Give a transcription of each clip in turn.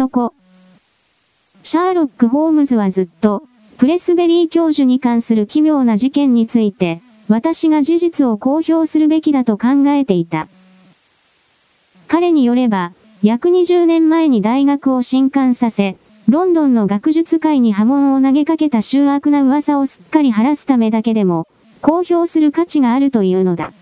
の子。シャーロック・ホームズはずっと、プレスベリー教授に関する奇妙な事件について、私が事実を公表するべきだと考えていた。彼によれば、約20年前に大学を震撼させ、ロンドンの学術界に波紋を投げかけた醜悪な噂をすっかり晴らすためだけでも、公表する価値があるというのだ。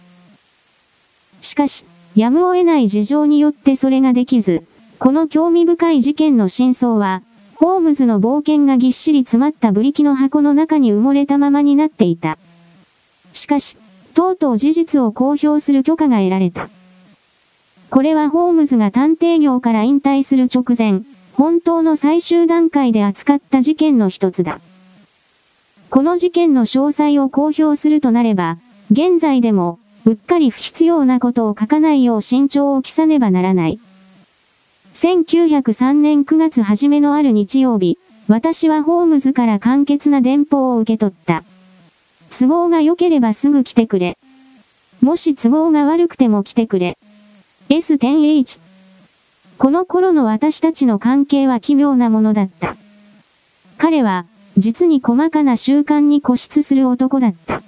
しかし、やむを得ない事情によってそれができず、この興味深い事件の真相は、ホームズの冒険がぎっしり詰まったブリキの箱の中に埋もれたままになっていた。しかし、とうとう事実を公表する許可が得られた。これはホームズが探偵業から引退する直前、本当の最終段階で扱った事件の一つだ。この事件の詳細を公表するとなれば、現在でも、うっかり不必要なことを書かないよう慎重を期さねばならない。1903年9月初めのある日曜日、私はホームズから簡潔な電報を受け取った。都合が良ければすぐ来てくれ。もし都合が悪くても来てくれ。S10H。この頃の私たちの関係は奇妙なものだった。彼は、実に細かな習慣に固執する男だった。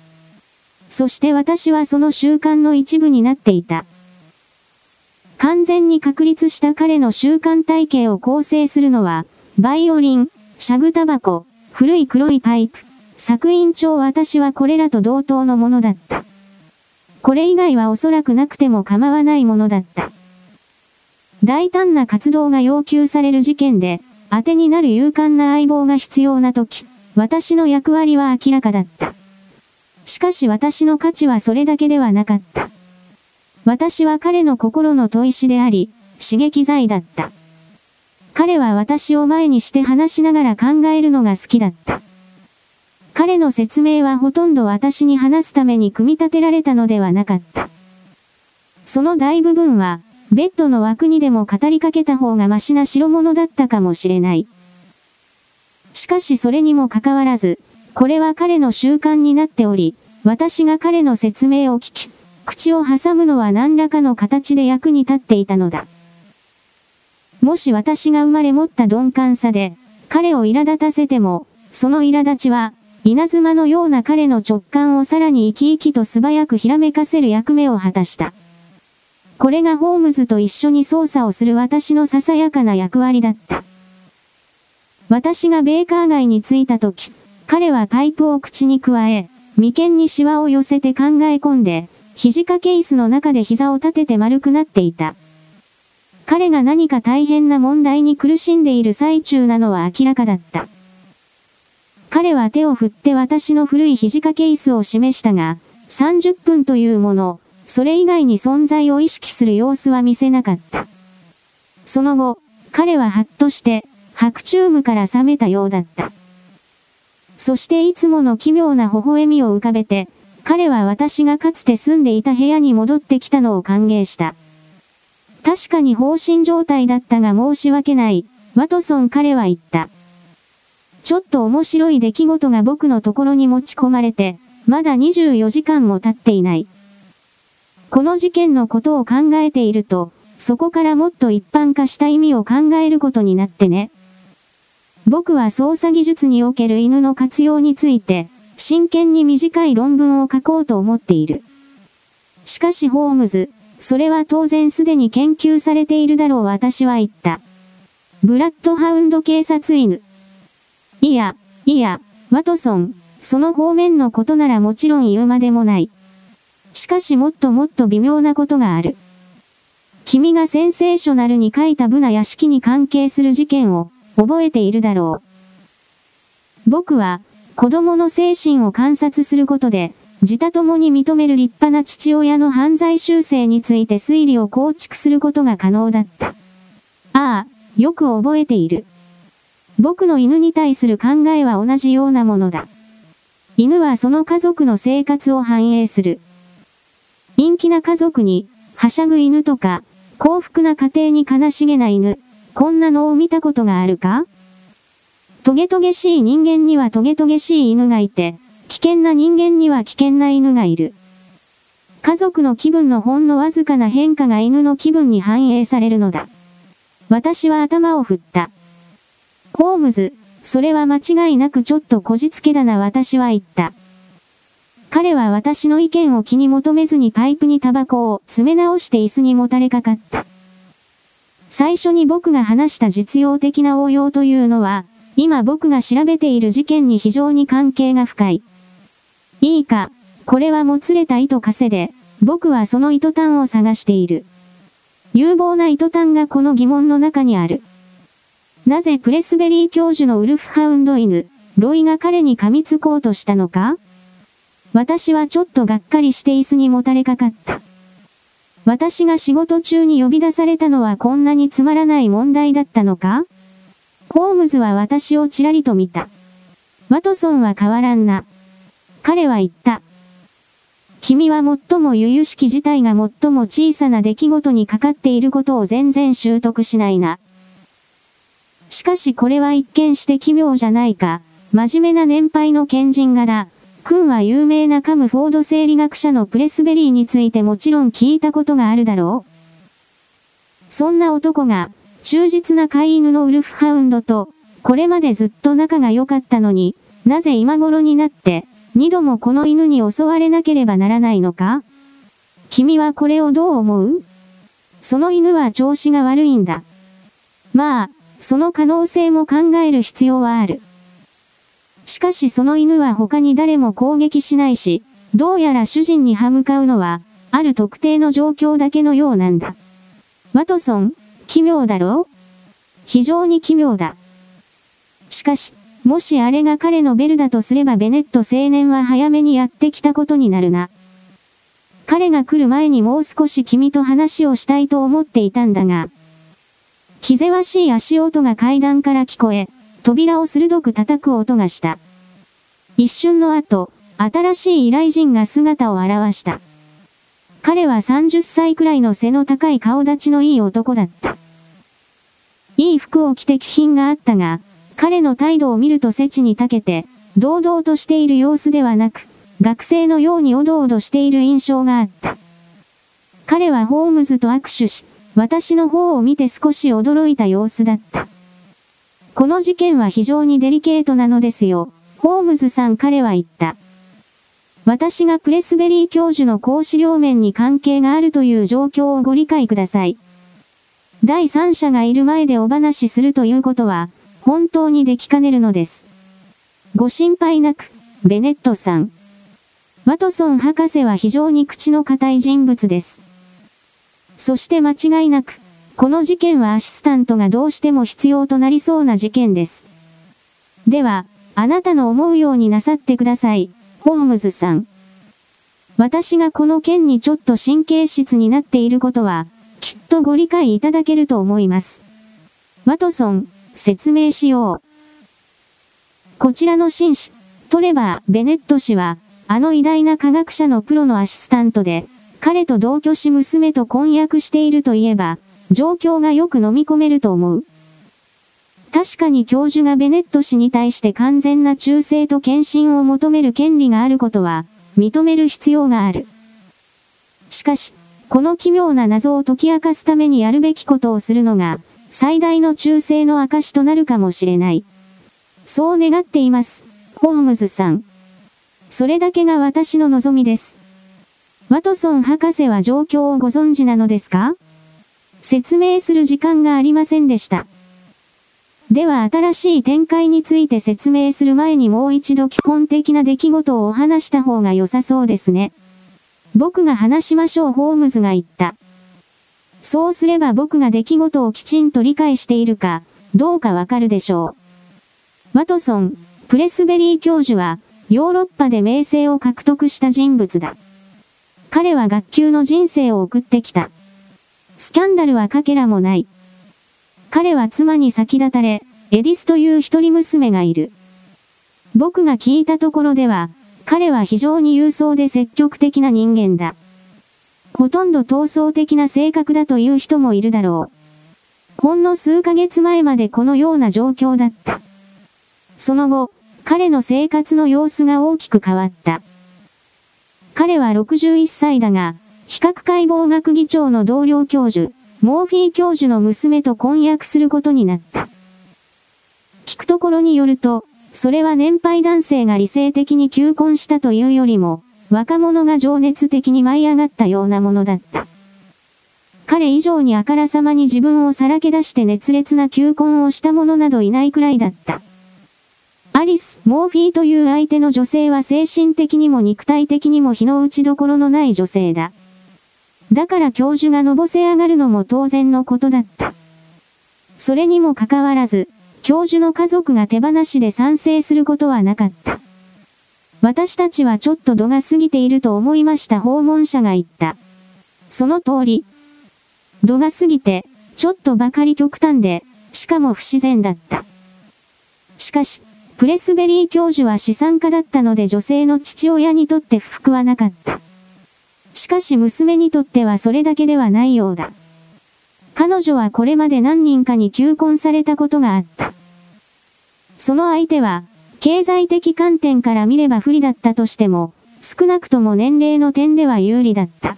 そして私はその習慣の一部になっていた。完全に確立した彼の習慣体系を構成するのは、バイオリン、シャグタバコ、古い黒いパイプ、作員長私はこれらと同等のものだった。これ以外はおそらくなくても構わないものだった。大胆な活動が要求される事件で、当てになる勇敢な相棒が必要な時、私の役割は明らかだった。しかし私の価値はそれだけではなかった。私は彼の心の砥石であり、刺激剤だった。彼は私を前にして話しながら考えるのが好きだった。彼の説明はほとんど私に話すために組み立てられたのではなかった。その大部分は、ベッドの枠にでも語りかけた方がマシな代物だったかもしれない。しかしそれにもかかわらず、これは彼の習慣になっており、私が彼の説明を聞き、口を挟むのは何らかの形で役に立っていたのだ。もし私が生まれ持った鈍感さで、彼を苛立たせても、その苛立ちは、稲妻のような彼の直感をさらに生き生きと素早くひらめかせる役目を果たした。これがホームズと一緒に操作をする私のささやかな役割だった。私がベーカー街に着いた時、彼はパイプを口に加え、眉間にシワを寄せて考え込んで、肘掛け椅子の中で膝を立てて丸くなっていた。彼が何か大変な問題に苦しんでいる最中なのは明らかだった。彼は手を振って私の古い肘掛け椅子を示したが、30分というもの、それ以外に存在を意識する様子は見せなかった。その後、彼ははっとして、白チュームから覚めたようだった。そしていつもの奇妙な微笑みを浮かべて、彼は私がかつて住んでいた部屋に戻ってきたのを歓迎した。確かに放心状態だったが申し訳ない、ワトソン彼は言った。ちょっと面白い出来事が僕のところに持ち込まれて、まだ24時間も経っていない。この事件のことを考えていると、そこからもっと一般化した意味を考えることになってね。僕は操作技術における犬の活用について、真剣に短い論文を書こうと思っている。しかしホームズ、それは当然すでに研究されているだろう私は言った。ブラッドハウンド警察犬。いや、いや、ワトソン、その方面のことならもちろん言うまでもない。しかしもっともっと微妙なことがある。君がセンセーショナルに書いたブナ屋敷に関係する事件を覚えているだろう。僕は、子供の精神を観察することで、自他共に認める立派な父親の犯罪修正について推理を構築することが可能だった。ああ、よく覚えている。僕の犬に対する考えは同じようなものだ。犬はその家族の生活を反映する。陰気な家族に、はしゃぐ犬とか、幸福な家庭に悲しげな犬、こんなのを見たことがあるか？トゲトゲしい人間にはトゲトゲしい犬がいて、危険な人間には危険な犬がいる。家族の気分のほんのわずかな変化が犬の気分に反映されるのだ。私は頭を振った。ホームズ、それは間違いなくちょっとこじつけだな私は言った。彼は私の意見を気に求めずにパイプにタバコを詰め直して椅子にもたれかかった。最初に僕が話した実用的な応用というのは、今僕が調べている事件に非常に関係が深い。いいか、これはもつれた糸稼で、僕はその糸端を探している。有望な糸端がこの疑問の中にある。なぜプレスベリー教授のウルフハウンド犬、ロイが彼に噛みつこうとしたのか？私はちょっとがっかりして椅子にもたれかかった。私が仕事中に呼び出されたのはこんなにつまらない問題だったのか？ホームズは私をちらりと見た。ワトソンは変わらんな。彼は言った。君は最も由々しき事態が最も小さな出来事にかかっていることを全然習得しないな。しかしこれは一見して奇妙じゃないか。真面目な年配の賢人がだ。君は有名なカムフォード生理学者のプレスベリーについてもちろん聞いたことがあるだろうそんな男が、忠実な飼い犬のウルフハウンドと、これまでずっと仲が良かったのに、なぜ今頃になって、二度もこの犬に襲われなければならないのか？君はこれをどう思う？その犬は調子が悪いんだ。まあ、その可能性も考える必要はある。しかしその犬は他に誰も攻撃しないし、どうやら主人に歯向かうのは、ある特定の状況だけのようなんだ。ワトソン、奇妙だろう？非常に奇妙だ。しかし、もしあれが彼のベルだとすればベネット青年は早めにやってきたことになるな。彼が来る前にもう少し君と話をしたいと思っていたんだが。気ぜわしい足音が階段から聞こえ、扉を鋭く叩く音がした。一瞬の後、新しい依頼人が姿を現した。彼は30歳くらいの背の高い顔立ちのいい男だった。いい服を着て気品があったが、彼の態度を見ると背地に長けて、堂々としている様子ではなく、学生のようにおどおどしている印象があった。彼はホームズと握手し、私の方を見て少し驚いた様子だった。この事件は非常にデリケートなのですよ。ホームズさん彼は言った。私がプレスベリー教授の講師両面に関係があるという状況をご理解ください。第三者がいる前でお話しするということは、本当にできかねるのです。ご心配なく、ベネットさん。ワトソン博士は非常に口の固い人物です。そして間違いなく、この事件はアシスタントがどうしても必要となりそうな事件です。では、あなたの思うようになさってください、ホームズさん。私がこの件にちょっと神経質になっていることは、きっとご理解いただけると思います。ワトソン、説明しよう。こちらの紳士、トレバー・ベネット氏は、あの偉大な科学者のプロのアシスタントで、彼と同居し娘と婚約しているといえば、状況がよく飲み込めると思う。確かに教授がベネット氏に対して完全な忠誠と献身を求める権利があることは、認める必要がある。しかし、この奇妙な謎を解き明かすためにやるべきことをするのが、最大の忠誠の証となるかもしれない。そう願っています、ホームズさん。それだけが私の望みです。ワトソン博士は状況をご存知なのですか？説明する時間がありませんでした。では新しい展開について説明する前にもう一度基本的な出来事をお話した方が良さそうですね。僕が話しましょうホームズが言った。そうすれば僕が出来事をきちんと理解しているか、どうかわかるでしょう。ワトソン、プレスベリー教授は、ヨーロッパで名声を獲得した人物だ。彼は学級の人生を送ってきた。スキャンダルはかけらもない。彼は妻に先立たれ、エディスという一人娘がいる。僕が聞いたところでは、彼は非常に勇壮で積極的な人間だ。ほとんど闘争的な性格だという人もいるだろう。ほんの数ヶ月前までこのような状況だった。その後、彼の生活の様子が大きく変わった。彼は61歳だが、比較解剖学議長の同僚教授、モーフィー教授の娘と婚約することになった。聞くところによると、それは年配男性が理性的に求婚したというよりも、若者が情熱的に舞い上がったようなものだった。彼以上にあからさまに自分をさらけ出して熱烈な求婚をした者などいないくらいだった。アリス・モーフィーという相手の女性は精神的にも肉体的にも日の打ちどころのない女性だ。だから教授がのぼせ上がるのも当然のことだった。それにもかかわらず、教授の家族が手放しで賛成することはなかった。私たちはちょっと度が過ぎていると思いました訪問者が言った。その通り。度が過ぎて、ちょっとばかり極端で、しかも不自然だった。しかし、プレスベリー教授は資産家だったので女性の父親にとって不服はなかった。しかし娘にとってはそれだけではないようだ。彼女はこれまで何人かに求婚されたことがあった。その相手は、経済的観点から見れば不利だったとしても、少なくとも年齢の点では有利だった。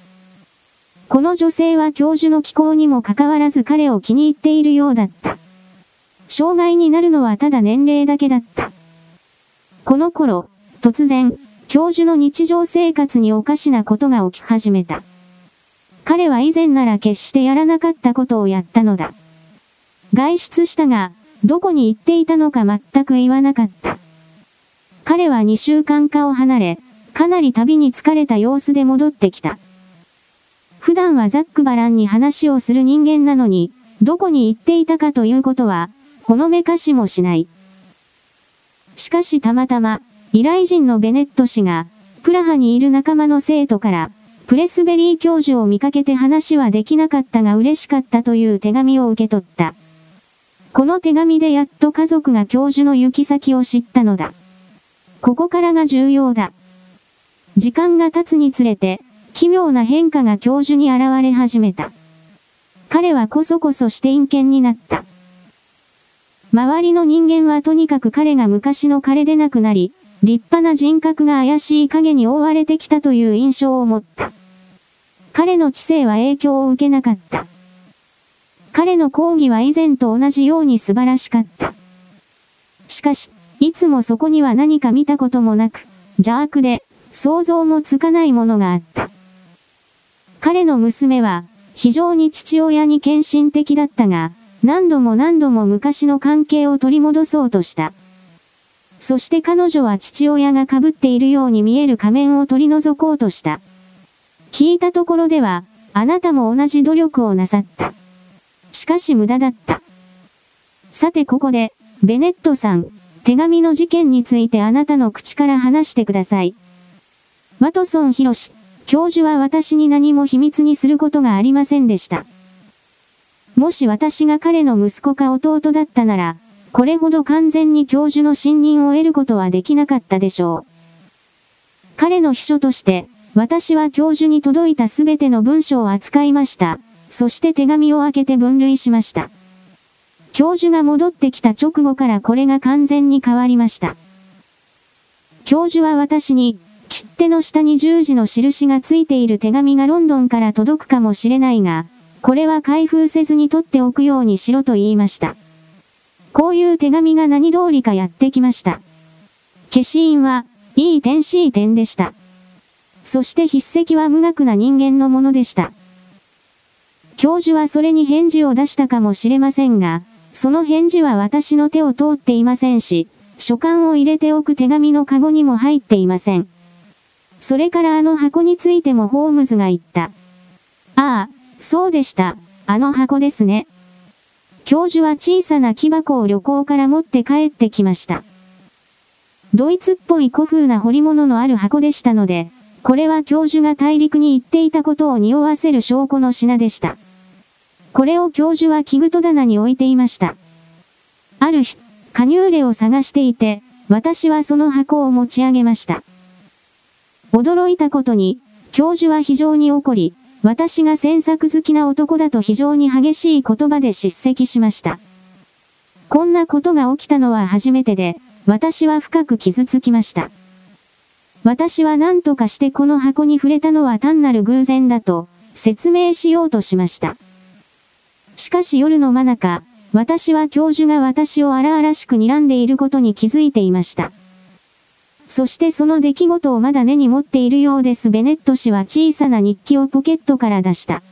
この女性は教授の気候にもかかわらず彼を気に入っているようだった。障害になるのはただ年齢だけだった。この頃、突然、教授の日常生活におかしなことが起き始めた。彼は以前なら決してやらなかったことをやったのだ。外出したが、どこに行っていたのか全く言わなかった。彼は2週間かを離れ、かなり旅に疲れた様子で戻ってきた。普段はザックバランに話をする人間なのに、どこに行っていたかということは、ほのめかしもしない。しかしたまたま、依頼人のベネット氏が、プラハにいる仲間の生徒から、プレスベリー教授を見かけて話はできなかったが嬉しかったという手紙を受け取った。この手紙でやっと家族が教授の行き先を知ったのだ。ここからが重要だ。時間が経つにつれて、奇妙な変化が教授に現れ始めた。彼はこそこそして陰険になった。周りの人間はとにかく彼が昔の彼でなくなり、立派な人格が怪しい影に覆われてきたという印象を持った。彼の知性は影響を受けなかった。彼の講義は以前と同じように素晴らしかった。しかし、いつもそこには何か見たこともなく、邪悪で、想像もつかないものがあった。彼の娘は、非常に父親に献身的だったが、何度も何度も昔の関係を取り戻そうとした。そして彼女は父親が被っているように見える仮面を取り除こうとした。聞いたところでは、あなたも同じ努力をなさった。しかし無駄だった。さてここで、ベネットさん、手紙の事件についてあなたの口から話してください。ワトソン博士、教授は私に何も秘密にすることがありませんでした。もし私が彼の息子か弟だったなら、これほど完全に教授の信任を得ることはできなかったでしょう。彼の秘書として、私は教授に届いたすべての文章を扱いました。そして手紙を開けて分類しました。教授が戻ってきた直後からこれが完全に変わりました。教授は私に、切手の下に十字の印がついている手紙がロンドンから届くかもしれないが、これは開封せずに取っておくようにしろと言いました。こういう手紙が何通りかやってきました。消印は、いい点 C 点でした。そして筆跡は無学な人間のものでした。教授はそれに返事を出したかもしれませんが、その返事は私の手を通っていませんし、書簡を入れておく手紙のカゴにも入っていません。それからあの箱についてもホームズが言った。ああ、そうでした。あの箱ですね。教授は小さな木箱を旅行から持って帰ってきました。ドイツっぽい古風な彫り物のある箱でしたので、これは教授が大陸に行っていたことを匂わせる証拠の品でした。これを教授は器具戸棚に置いていました。ある日、加入例を探していて、私はその箱を持ち上げました。驚いたことに、教授は非常に怒り、私が詮索好きな男だと非常に激しい言葉で叱責しました。こんなことが起きたのは初めてで、私は深く傷つきました。私は何とかしてこの箱に触れたのは単なる偶然だと説明しようとしました。しかし夜の真中、私は教授が私を荒々しく睨んでいることに気づいていました。そしてその出来事をまだ根に持っているようです。ベネット氏は小さな日記をポケットから出した。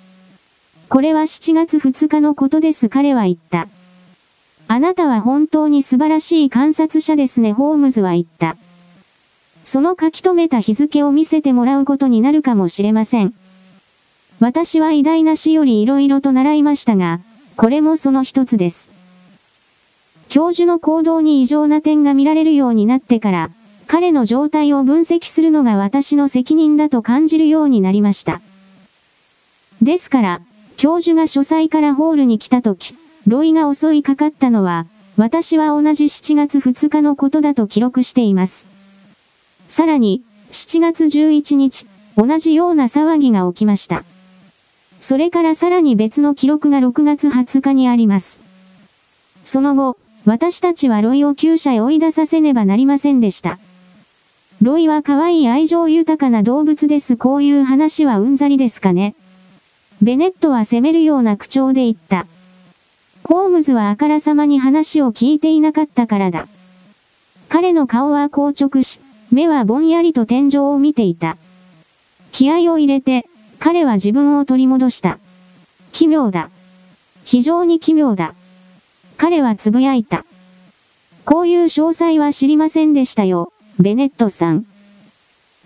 これは7月2日のことです彼は言った。あなたは本当に素晴らしい観察者ですねホームズは言った。その書き留めた日付を見せてもらうことになるかもしれません。私は偉大な死より色々と習いましたが、これもその一つです。教授の行動に異常な点が見られるようになってから、彼の状態を分析するのが私の責任だと感じるようになりました。ですから、教授が書斎からホールに来た時、ロイが襲いかかったのは、私は同じ7月2日のことだと記録しています。さらに、7月11日、同じような騒ぎが起きました。それからさらに別の記録が6月20日にあります。その後、私たちはロイを厩舎へ追い出させねばなりませんでした。ロイは可愛い愛情豊かな動物です。こういう話はうんざりですかね。ベネットは責めるような口調で言った。ホームズはあからさまに話を聞いていなかったからだ。彼の顔は硬直し、目はぼんやりと天井を見ていた。気合を入れて、彼は自分を取り戻した。奇妙だ。非常に奇妙だ。彼はつぶやいた。こういう詳細は知りませんでしたよ、ベネットさん。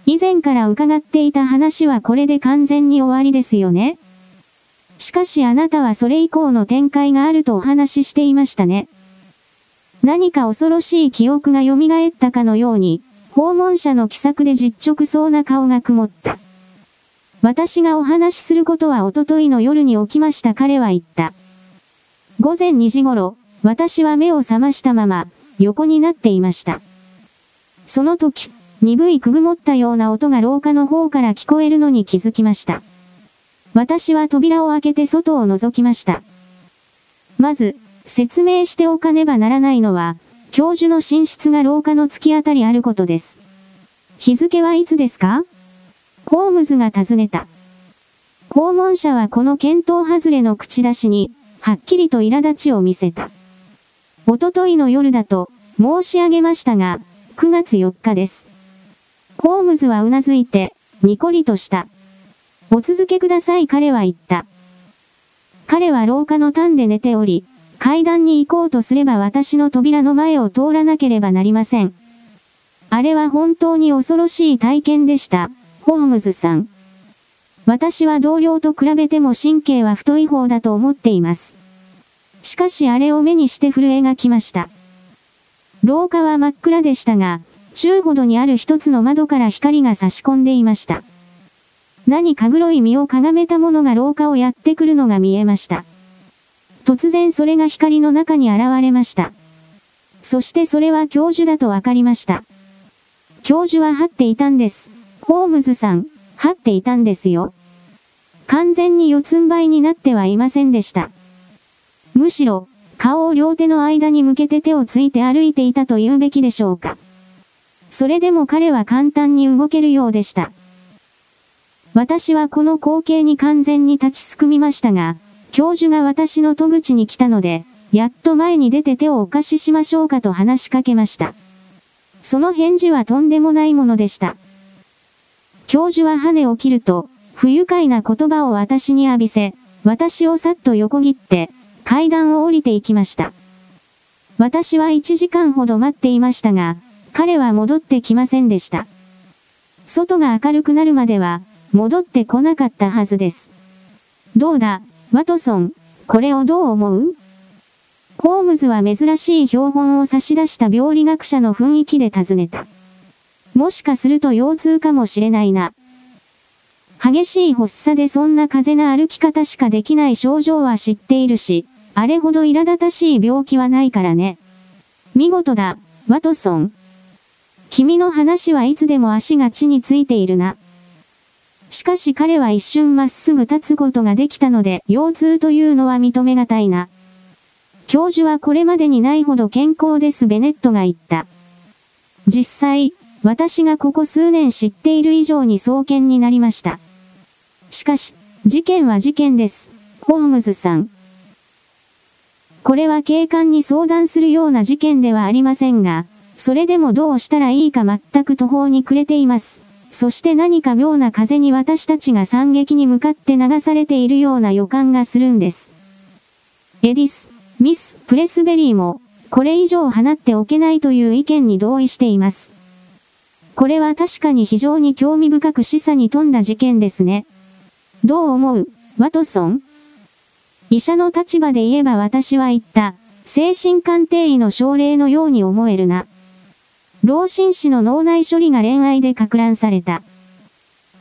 以前から伺っていた話はこれで完全に終わりですよねしかしあなたはそれ以降の展開があるとお話ししていましたね。何か恐ろしい記憶が蘇ったかのように、訪問者の気さくで実直そうな顔が曇った。私がお話しすることはおとといの夜に起きました彼は言った。午前2時頃、私は目を覚ましたまま、横になっていました。その時、鈍いくぐもったような音が廊下の方から聞こえるのに気づきました。私は扉を開けて外を覗きました。まず、説明しておかねばならないのは、教授の寝室が廊下の突き当たりあることです。日付はいつですか？ホームズが尋ねた。訪問者はこの検討外れの口出しに、はっきりと苛立ちを見せた。おとといの夜だと、申し上げましたが、9月4日です。ホームズはうなずいて、ニコリとした。お続けください彼は言った。彼は廊下の端で寝ており、階段に行こうとすれば私の扉の前を通らなければなりません。あれは本当に恐ろしい体験でした、ホームズさん。私は同僚と比べても神経は太い方だと思っています。しかしあれを目にして震えが来ました。廊下は真っ暗でしたが、中ほどにある一つの窓から光が差し込んでいました。何か黒い身をかがめたものが廊下をやってくるのが見えました。突然それが光の中に現れました。そしてそれは教授だとわかりました。教授は張っていたんです。ホームズさん、張っていたんですよ。完全に四つん這いになってはいませんでした。むしろ、顔を両手の間に向けて手をついて歩いていたと言うべきでしょうか。それでも彼は簡単に動けるようでした。私はこの光景に完全に立ちすくみましたが、教授が私の戸口に来たので、やっと前に出て手をお貸ししましょうかと話しかけました。その返事はとんでもないものでした。教授は羽を切ると、不愉快な言葉を私に浴びせ、私をさっと横切って、階段を降りていきました。私は1時間ほど待っていましたが、彼は戻ってきませんでした。外が明るくなるまでは、戻ってこなかったはずです。どうだ、ワトソン、これをどう思う？ホームズは珍しい標本を差し出した病理学者の雰囲気で尋ねた。もしかすると腰痛かもしれないな。激しい発作でそんな風な歩き方しかできない症状は知っているし、あれほど苛立たしい病気はないからね。見事だ、ワトソン。君の話はいつでも足が地についているな。しかし彼は一瞬まっすぐ立つことができたので、腰痛というのは認めがたいな。教授はこれまでにないほど健康ですベネットが言った。実際、私がここ数年知っている以上に創建になりました。しかし、事件は事件です、ホームズさん。これは警官に相談するような事件ではありませんが、それでもどうしたらいいか全く途方に暮れています。そして何か妙な風に私たちが惨劇に向かって流されているような予感がするんです。エディス、ミス・プレスベリーも、これ以上放っておけないという意見に同意しています。これは確かに非常に興味深く示唆に富んだ事件ですね。どう思う、ワトソン医者の立場で言えば私は言った、精神鑑定医の症例のように思えるな。老紳士の脳内処理が恋愛で攪乱された。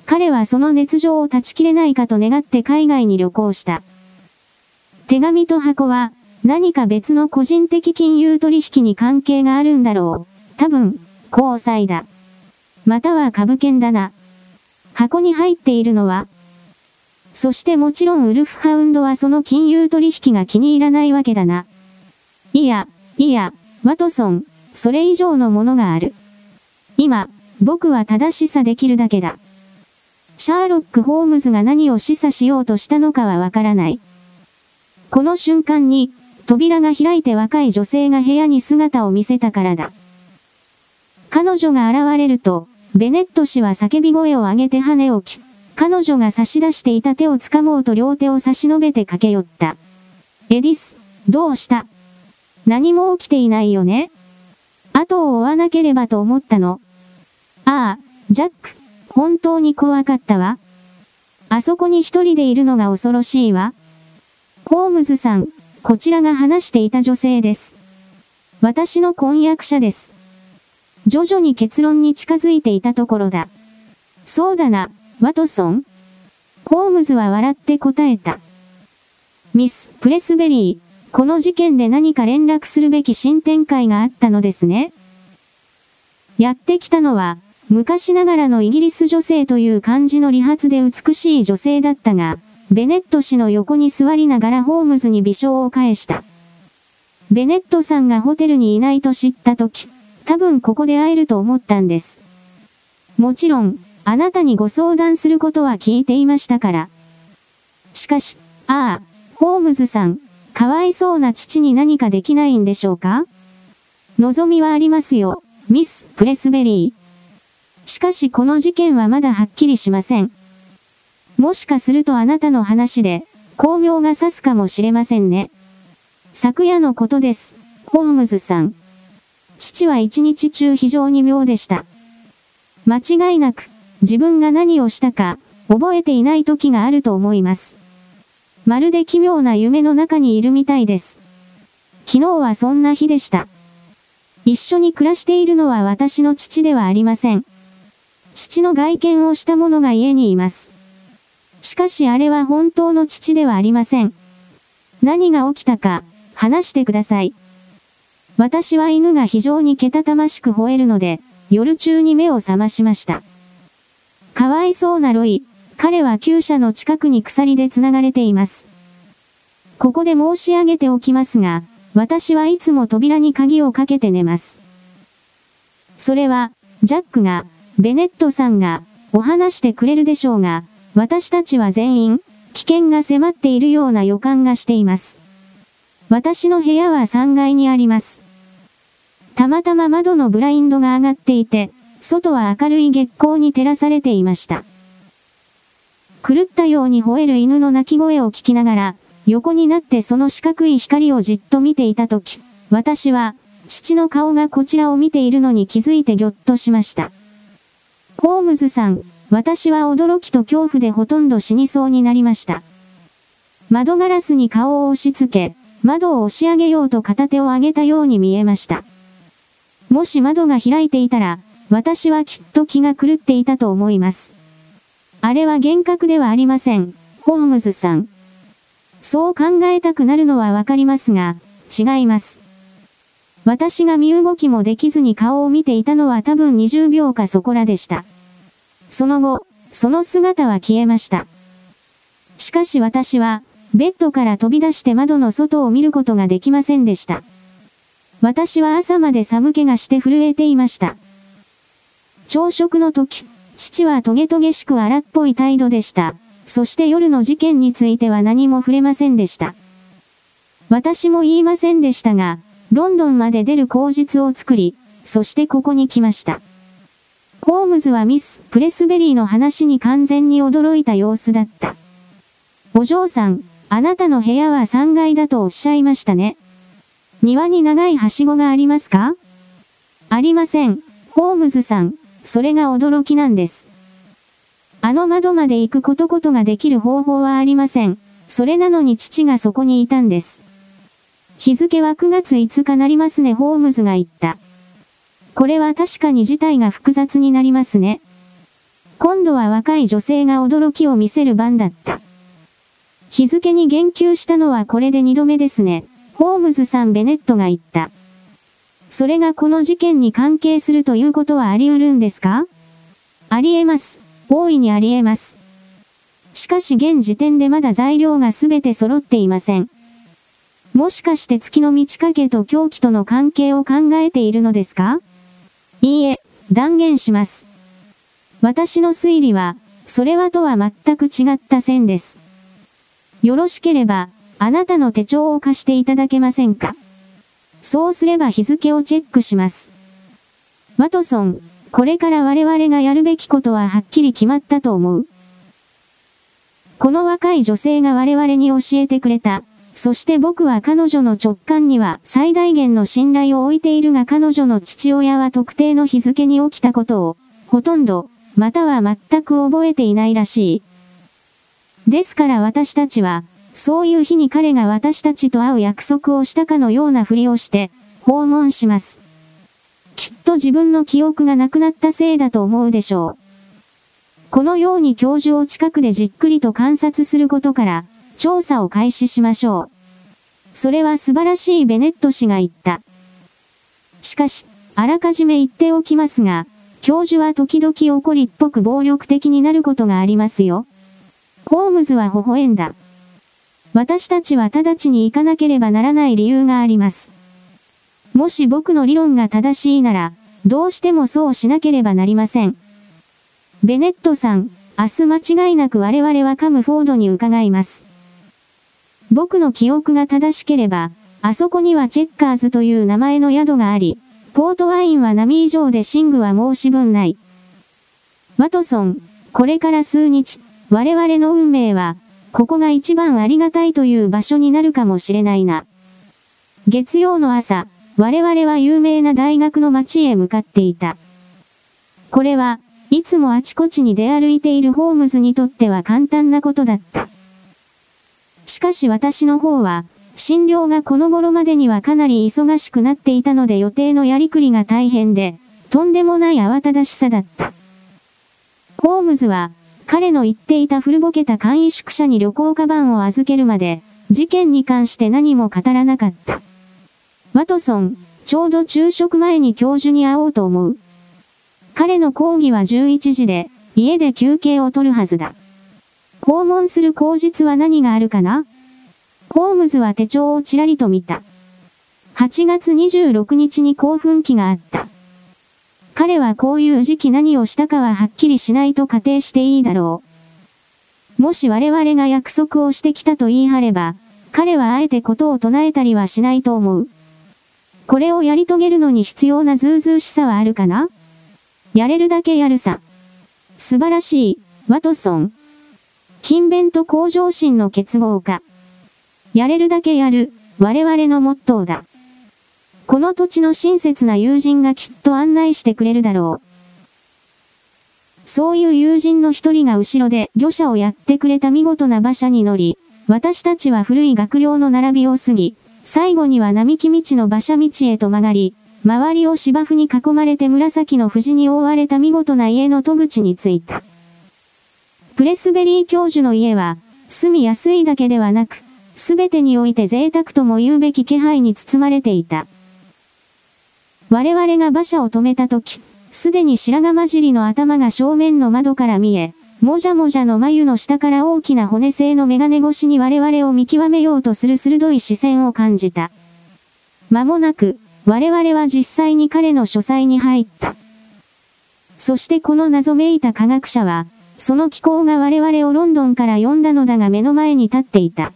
彼はその熱情を断ち切れないかと願って海外に旅行した。手紙と箱は、何か別の個人的金融取引に関係があるんだろう。多分、交際だ。または株券だな。箱に入っているのは、そしてもちろんウルフハウンドはその金融取引が気に入らないわけだな。いや、いや、ワトソン、それ以上のものがある。今、僕は正しさできるだけだ。シャーロック・ホームズが何を示唆しようとしたのかはわからない。この瞬間に、扉が開いて若い女性が部屋に姿を見せたからだ。彼女が現れると、ベネット氏は叫び声を上げて羽を切った。彼女が差し出していた手を掴もうと両手を差し伸べて駆け寄った。エディス、どうした？何も起きていないよね？後を追わなければと思ったの。ああ、ジャック、本当に怖かったわ。あそこに一人でいるのが恐ろしいわ。ホームズさん、こちらが話していた女性です。私の婚約者です。徐々に結論に近づいていたところだ。そうだな、ワトソンホームズは笑って答えた。ミス・プレスベリー、この事件で何か連絡するべき新展開があったのですね。やってきたのは、昔ながらのイギリス女性という感じの理髪で美しい女性だったが、ベネット氏の横に座りながらホームズに微笑を返した。ベネットさんがホテルにいないと知ったとき、多分ここで会えると思ったんです。もちろん、あなたにご相談することは聞いていましたから。しかし、ああ、ホームズさん、かわいそうな父に何かできないんでしょうか？望みはありますよ、ミス・プレスベリー。しかしこの事件はまだはっきりしません。もしかするとあなたの話で、巧妙が指すかもしれませんね。昨夜のことです、ホームズさん。父は一日中非常に妙でした。間違いなく、自分が何をしたか、覚えていない時があると思います。まるで奇妙な夢の中にいるみたいです。昨日はそんな日でした。一緒に暮らしているのは私の父ではありません。父の外見をした者が家にいます。しかしあれは本当の父ではありません。何が起きたか、話してください。私は犬が非常にけたたましく吠えるので、夜中に目を覚ましました。かわいそうなロイ。彼は厩舎の近くに鎖で繋がれています。ここで申し上げておきますが、私はいつも扉に鍵をかけて寝ます。それは、ジャックが、ベネットさんが、お話してくれるでしょうが、私たちは全員、危険が迫っているような予感がしています。私の部屋は3階にあります。たまたま窓のブラインドが上がっていて、外は明るい月光に照らされていました。狂ったように吠える犬の鳴き声を聞きながら、横になってその四角い光をじっと見ていたとき、私は、父の顔がこちらを見ているのに気づいてぎょっとしました。ホームズさん、私は驚きと恐怖でほとんど死にそうになりました。窓ガラスに顔を押し付け、窓を押し上げようと片手を上げたように見えました。もし窓が開いていたら、私はきっと気が狂っていたと思います。あれは幻覚ではありません、ホームズさん。そう考えたくなるのはわかりますが、違います。私が身動きもできずに顔を見ていたのは多分20秒かそこらでした。その後、その姿は消えました。しかし私は、ベッドから飛び出して窓の外を見ることができませんでした。私は朝まで寒気がして震えていました。朝食の時、父はトゲトゲしく荒っぽい態度でした。そして夜の事件については何も触れませんでした。私も言いませんでしたが、ロンドンまで出る口実を作り、そしてここに来ました。ホームズはミス・プレスベリーの話に完全に驚いた様子だった。お嬢さん、あなたの部屋は3階だとおっしゃいましたね。庭に長いはしごがありますか？ありません。ホームズさん、それが驚きなんです。あの窓まで行くことことができる方法はありません。それなのに父がそこにいたんです。日付は9月5日なりますね、ホームズが言った。これは確かに事態が複雑になりますね。今度は若い女性が驚きを見せる番だった。日付に言及したのはこれで二度目ですね。ホームズさんベネットが言った。それがこの事件に関係するということはあり得るんですか？あり得ます。大いにあり得ます。しかし現時点でまだ材料がすべて揃っていません。もしかして月の満ち欠けと狂気との関係を考えているのですか？いいえ、断言します。私の推理は、それはとは全く違った線です。よろしければ、あなたの手帳を貸していただけませんか？そうすれば日付をチェックします。ワトソン、これから我々がやるべきことははっきり決まったと思う。この若い女性が我々に教えてくれた。そして僕は彼女の直感には最大限の信頼を置いているが彼女の父親は特定の日付に起きたことを、ほとんど、または全く覚えていないらしい。ですから私たちは、そういう日に彼が私たちと会う約束をしたかのようなふりをして、訪問します。きっと自分の記憶がなくなったせいだと思うでしょう。このように教授を近くでじっくりと観察することから、調査を開始しましょう。それは素晴らしいベネット氏が言った。しかし、あらかじめ言っておきますが、教授は時々怒りっぽく暴力的になることがありますよ。ホームズは微笑んだ。私たちは直ちに行かなければならない理由があります。もし僕の理論が正しいなら、どうしてもそうしなければなりません。ベネットさん、明日間違いなく我々はカムフォードに伺います。僕の記憶が正しければ、あそこにはチェッカーズという名前の宿があり、ポートワインは波以上でシングは申し分ない。ワトソン、これから数日、我々の運命は、ここが一番ありがたいという場所になるかもしれないな。月曜の朝、我々は有名な大学の街へ向かっていた。これは、いつもあちこちに出歩いているホームズにとっては簡単なことだった。しかし私の方は、診療がこの頃までにはかなり忙しくなっていたので予定のやりくりが大変で、とんでもない慌ただしさだった。ホームズは、彼の言っていた古ぼけた簡易宿舎に旅行カバンを預けるまで、事件に関して何も語らなかった。ワトソン、ちょうど昼食前に教授に会おうと思う。彼の講義は11時で、家で休憩を取るはずだ。訪問する口実は何があるかな？ホームズは手帳をちらりと見た。8月26日に興奮期があった。彼はこういう時期何をしたかははっきりしないと仮定していいだろう。もし我々が約束をしてきたと言い張れば、彼はあえてことを唱えたりはしないと思う。これをやり遂げるのに必要なズうずうしさはあるかな？やれるだけやるさ。素晴らしい、ワトソン。勤勉と向上心の結合か。やれるだけやる、我々のモットーだ。この土地の親切な友人がきっと案内してくれるだろう。そういう友人の一人が後ろで漁者をやってくれた見事な馬車に乗り、私たちは古い学寮の並びを過ぎ、最後には並木道の馬車道へと曲がり、周りを芝生に囲まれて紫の藤に覆われた見事な家の戸口に着いた。プレスベリー教授の家は、住みやすいだけではなく、すべてにおいて贅沢とも言うべき気配に包まれていた。我々が馬車を止めたとき、すでに白髪混じりの頭が正面の窓から見え、もじゃもじゃの眉の下から大きな骨製のメガネ越しに我々を見極めようとする鋭い視線を感じた。間もなく、我々は実際に彼の書斎に入った。そしてこの謎めいた科学者は、その気候が我々をロンドンから呼んだのだが目の前に立っていた。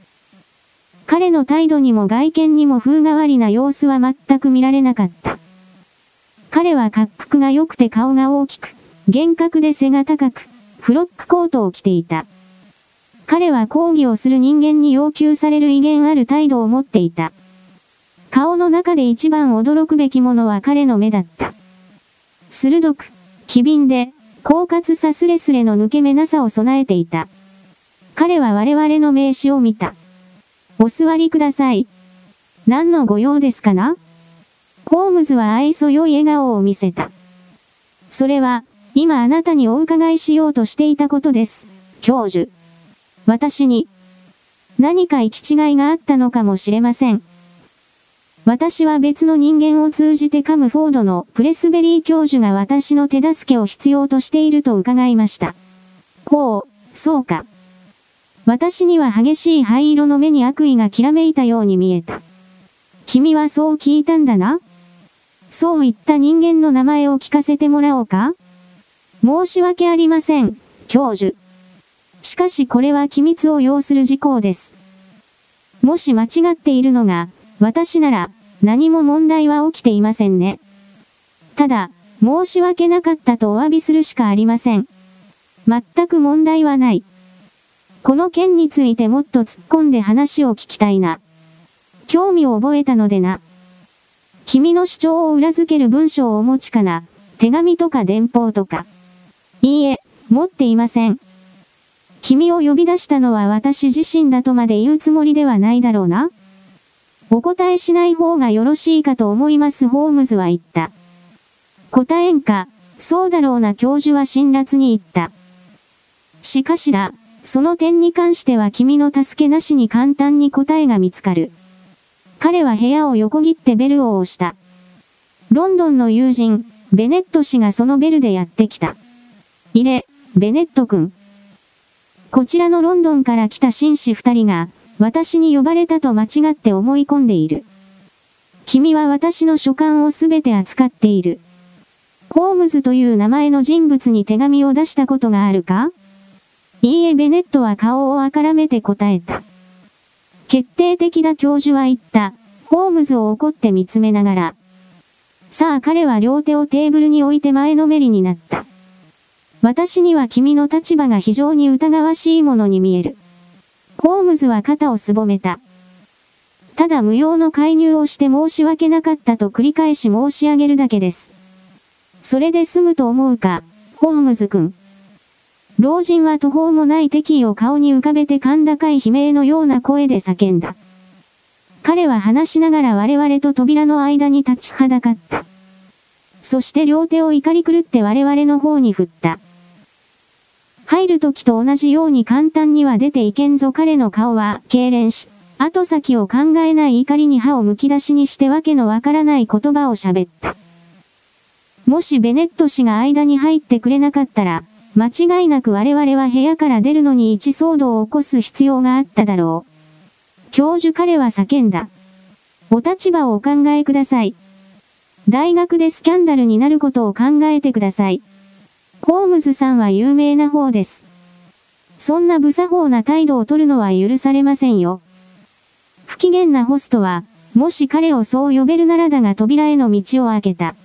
彼の態度にも外見にも風変わりな様子は全く見られなかった。彼は滑腹が良くて顔が大きく、厳格で背が高く、フロックコートを着ていた。彼は抗議をする人間に要求される威厳ある態度を持っていた。顔の中で一番驚くべきものは彼の目だった。鋭く、機敏で、狡猾さすれすれの抜け目なさを備えていた。彼は我々の名刺を見た。お座りください。何のご用ですかな？ホームズは愛想良い笑顔を見せた。それは、今あなたにお伺いしようとしていたことです、教授。私に、何か行き違いがあったのかもしれません。私は別の人間を通じてカムフォードのプレスベリー教授が私の手助けを必要としていると伺いました。ほう、そうか。私には激しい灰色の目に悪意がきらめいたように見えた。君はそう聞いたんだなそういった人間の名前を聞かせてもらおうか？申し訳ありません、教授。しかしこれは機密を要する事項です。もし間違っているのが、私なら、何も問題は起きていませんね。ただ、申し訳なかったとお詫びするしかありません。全く問題はない。この件についてもっと突っ込んで話を聞きたいな。興味を覚えたのでな。君の主張を裏付ける文章をお持ちかな？手紙とか電報とか。いいえ、持っていません。君を呼び出したのは私自身だとまで言うつもりではないだろうな。お答えしない方がよろしいかと思いますホームズは言った。答えんか、そうだろうな教授は辛辣に言った。しかしだ、その点に関しては君の助けなしに簡単に答えが見つかる。彼は部屋を横切ってベルを押した。ロンドンの友人、ベネット氏がそのベルでやってきた。いれ、ベネット君。こちらのロンドンから来た紳士二人が、私に呼ばれたと間違って思い込んでいる。君は私の書簡をすべて扱っている。ホームズという名前の人物に手紙を出したことがあるか？いいえベネットは顔をあからめて答えた。決定的だ教授は言った。ホームズを怒って見つめながら。さあ彼は両手をテーブルに置いて前のめりになった。私には君の立場が非常に疑わしいものに見える。ホームズは肩をすぼめた。ただ無用の介入をして申し訳なかったと繰り返し申し上げるだけです。それで済むと思うか、ホームズ君。老人は途方もない敵意を顔に浮かべて甲高い悲鳴のような声で叫んだ。彼は話しながら我々と扉の間に立ちはだかった。そして両手を怒り狂って我々の方に振った。入る時と同じように簡単には出ていけんぞ彼の顔は、痙攣し、後先を考えない怒りに歯をむき出しにしてわけのわからない言葉を喋った。もしベネット氏が間に入ってくれなかったら、間違いなく我々は部屋から出るのに一騒動を起こす必要があっただろう。教授彼は叫んだ。お立場をお考えください。大学でスキャンダルになることを考えてください。ホームズさんは有名な方です。そんな無作法な態度を取るのは許されませんよ。不機嫌なホストは、もし彼をそう呼べるならだが扉への道を開けた。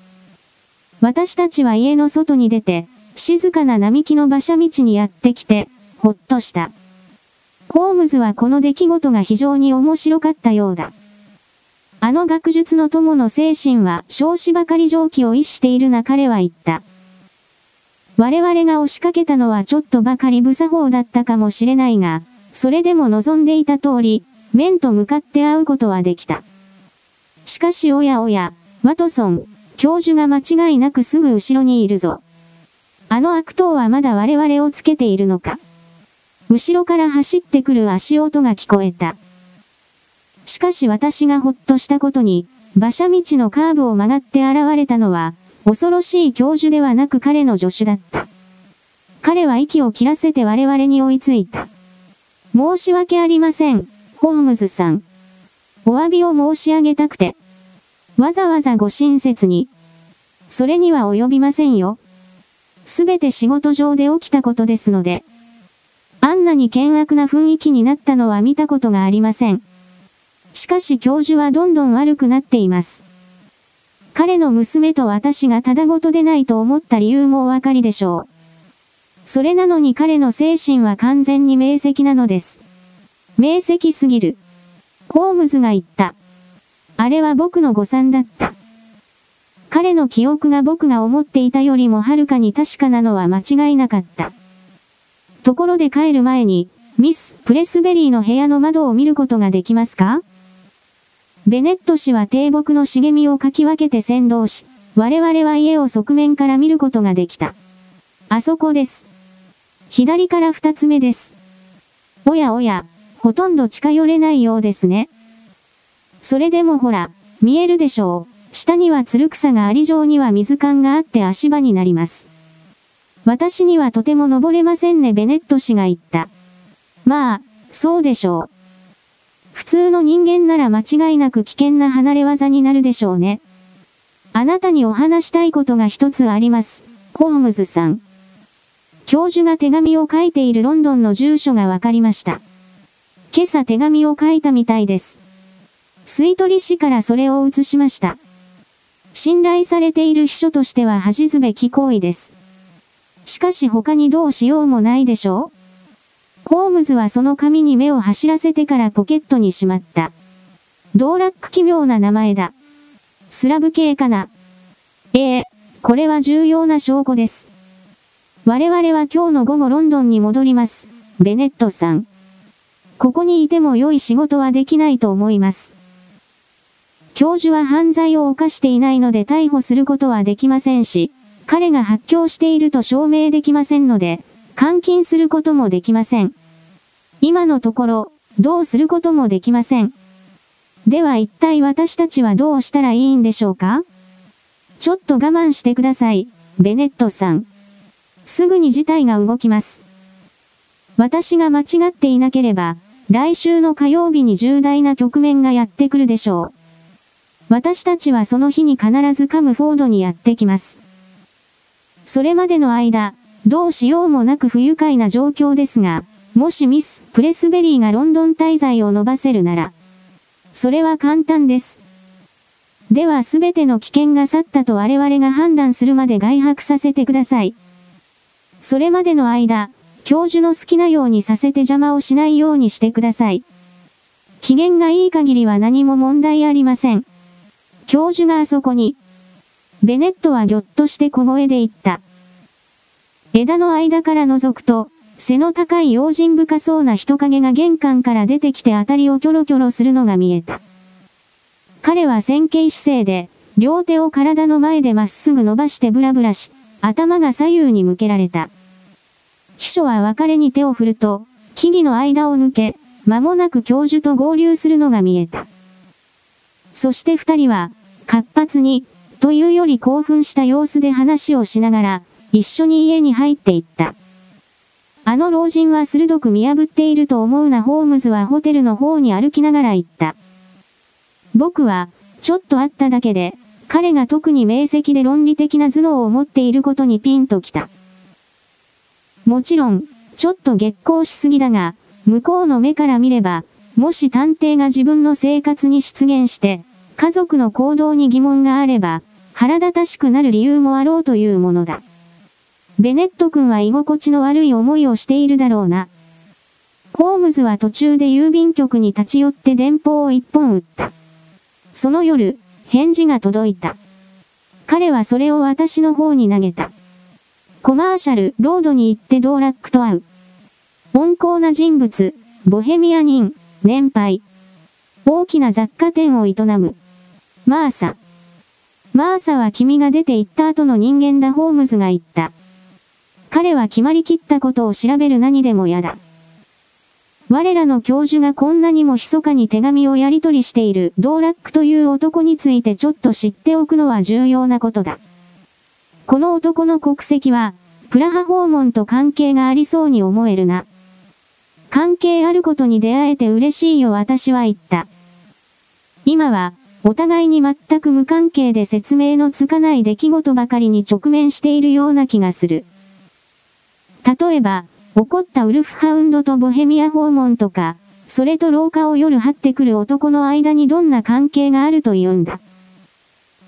私たちは家の外に出て、静かな並木の馬車道にやってきて、ほっとした。ホームズはこの出来事が非常に面白かったようだ。あの学術の友の精神は少子ばかり蒸気を逸しているな彼は言った。我々が押しかけたのはちょっとばかり無作法だったかもしれないが、それでも望んでいた通り、面と向かって会うことはできた。しかしおやおや、ワトソン、教授が間違いなくすぐ後ろにいるぞ。あの悪党はまだ我々をつけているのか？後ろから走ってくる足音が聞こえた。しかし私がほっとしたことに、馬車道のカーブを曲がって現れたのは、恐ろしい教授ではなく彼の助手だった。彼は息を切らせて我々に追いついた。申し訳ありません、ホームズさん。お詫びを申し上げたくて。わざわざご親切に。それには及びませんよ。すべて仕事上で起きたことですので。あんなに険悪な雰囲気になったのは見たことがありません。しかし教授はどんどん悪くなっています。彼の娘と私がただごとでないと思った理由もお分かりでしょう。それなのに彼の精神は完全に明晰なのです。明晰すぎる。ホームズが言った。あれは僕の誤算だった。彼の記憶が僕が思っていたよりもはるかに確かなのは間違いなかった。ところで帰る前に、ミス・プレスベリーの部屋の窓を見ることができますか？ベネット氏は低木の茂みをかき分けて先導し、我々は家を側面から見ることができた。あそこです。左から二つ目です。おやおや、ほとんど近寄れないようですね。それでもほら、見えるでしょう。下にはつる草があり上には水管があって足場になります。私にはとても登れませんねベネット氏が言った。まあ、そうでしょう。普通の人間なら間違いなく危険な離れ技になるでしょうね。あなたにお話したいことが一つあります。ホームズさん。教授が手紙を書いているロンドンの住所がわかりました。今朝手紙を書いたみたいです。吸い取り師からそれを移しました。信頼されている秘書としては恥ずべき行為です。しかし他にどうしようもないでしょうホームズはその紙に目を走らせてからポケットにしまった。ドーラック奇妙な名前だ。スラブ系かな。ええこれは重要な証拠です。我々は今日の午後ロンドンに戻ります。ベネットさん。ここにいても良い仕事はできないと思います。教授は犯罪を犯していないので逮捕することはできませんし、彼が発狂していると証明できませんので、監禁することもできません。今のところ、どうすることもできません。では一体私たちはどうしたらいいんでしょうか？ちょっと我慢してください、ベネットさん。すぐに事態が動きます。私が間違っていなければ、来週の火曜日に重大な局面がやってくるでしょう。私たちはその日に必ずカムフォードにやってきます。それまでの間、どうしようもなく不愉快な状況ですが、もしミス・プレスベリーがロンドン滞在を伸ばせるなら、それは簡単です。ではすべての危険が去ったと我々が判断するまで外泊させてください。それまでの間、教授の好きなようにさせて邪魔をしないようにしてください。機嫌がいい限りは何も問題ありません。教授があそこに。ベネットはぎょっとして小声で言った。枝の間から覗くと、背の高い用心深そうな人影が玄関から出てきてあたりをキョロキョロするのが見えた。彼は線形姿勢で、両手を体の前でまっすぐ伸ばしてブラブラし、頭が左右に向けられた。秘書は別れに手を振ると、木々の間を抜け、間もなく教授と合流するのが見えた。そして二人は、活発に、というより興奮した様子で話をしながら、一緒に家に入っていった。あの老人は鋭く見破っていると思うなホームズはホテルの方に歩きながら言った。僕は、ちょっと会っただけで、彼が特に明晰で論理的な頭脳を持っていることにピンときた。もちろん、ちょっと激高しすぎだが、向こうの目から見れば、もし探偵が自分の生活に出現して、家族の行動に疑問があれば、腹立たしくなる理由もあろうというものだ。ベネット君は居心地の悪い思いをしているだろうな。ホームズは途中で郵便局に立ち寄って電報を一本打った。その夜、返事が届いた。彼はそれを私の方に投げた。コマーシャル、ロードに行ってドーラックと会う。温厚な人物、ボヘミア人、年配。大きな雑貨店を営む。マーサ。マーサは君が出て行った後の人間だホームズが言った。彼は決まりきったことを調べる何でも嫌だ。我らの教授がこんなにも密かに手紙をやり取りしているドーラックという男についてちょっと知っておくのは重要なことだ。この男の国籍は、プラハ訪問と関係がありそうに思えるな。関係あることに出会えて嬉しいよ私は言った。今は、お互いに全く無関係で説明のつかない出来事ばかりに直面しているような気がする。例えば、怒ったウルフハウンドとボヘミア訪問とか、それと廊下を夜張ってくる男の間にどんな関係があると言うんだ。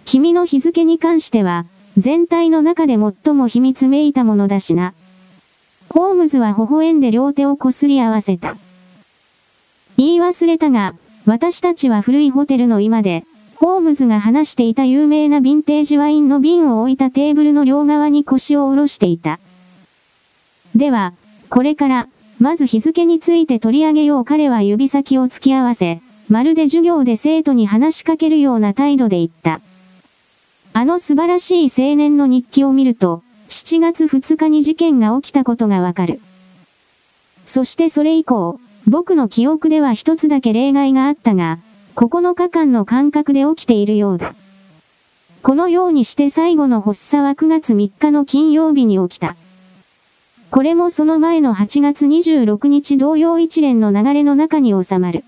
君の日付に関しては、全体の中で最も秘密めいたものだしな。ホームズは微笑んで両手をこすり合わせた。言い忘れたが、私たちは古いホテルの今で、ホームズが話していた有名なヴィンテージワインの瓶を置いたテーブルの両側に腰を下ろしていた。では、これから、まず日付について取り上げよう彼は指先を突き合わせ、まるで授業で生徒に話しかけるような態度で言った。あの素晴らしい青年の日記を見ると、7月2日に事件が起きたことがわかる。そしてそれ以降、僕の記憶では一つだけ例外があったが、9日間の間隔で起きているようだ。このようにして最後の発作は9月3日の金曜日に起きた。これもその前の8月26日同様一連の流れの中に収まる。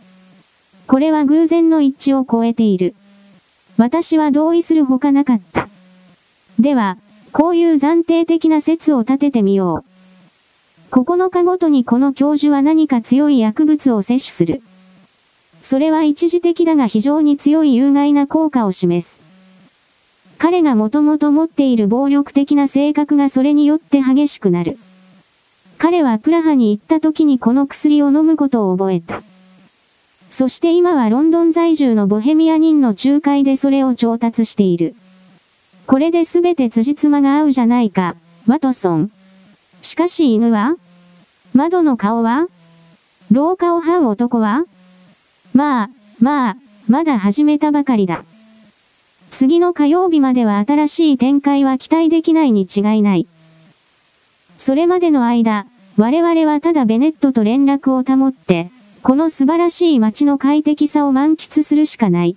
これは偶然の一致を超えている。私は同意するほかなかった。では、こういう暫定的な説を立ててみよう。9日ごとにこの教授は何か強い薬物を摂取する。それは一時的だが非常に強い有害な効果を示す。彼がもともと持っている暴力的な性格がそれによって激しくなる。彼はプラハに行った時にこの薬を飲むことを覚えた。そして今はロンドン在住のボヘミア人の仲介でそれを調達している。これで全て辻褄が合うじゃないか、ワトソン。しかし犬は窓の顔は？廊下を這う男は？まあ、まあ、まだ始めたばかりだ。次の火曜日までは新しい展開は期待できないに違いない。それまでの間、我々はただベネットと連絡を保って、この素晴らしい街の快適さを満喫するしかない。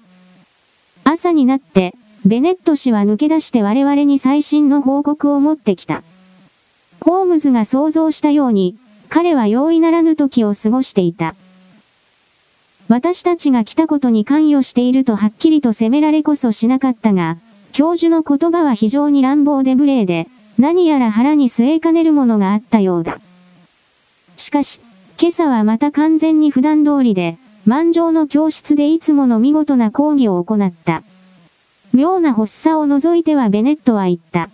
朝になって、ベネット氏は抜け出して我々に最新の報告を持ってきた。ホームズが想像したように、彼は容易ならぬ時を過ごしていた。私たちが来たことに関与しているとはっきりと責められこそしなかったが、教授の言葉は非常に乱暴で無礼で、何やら腹に据えかねるものがあったようだ。しかし、今朝はまた完全に普段通りで、満場の教室でいつもの見事な講義を行った。妙な発作を除いてはベネットは言った。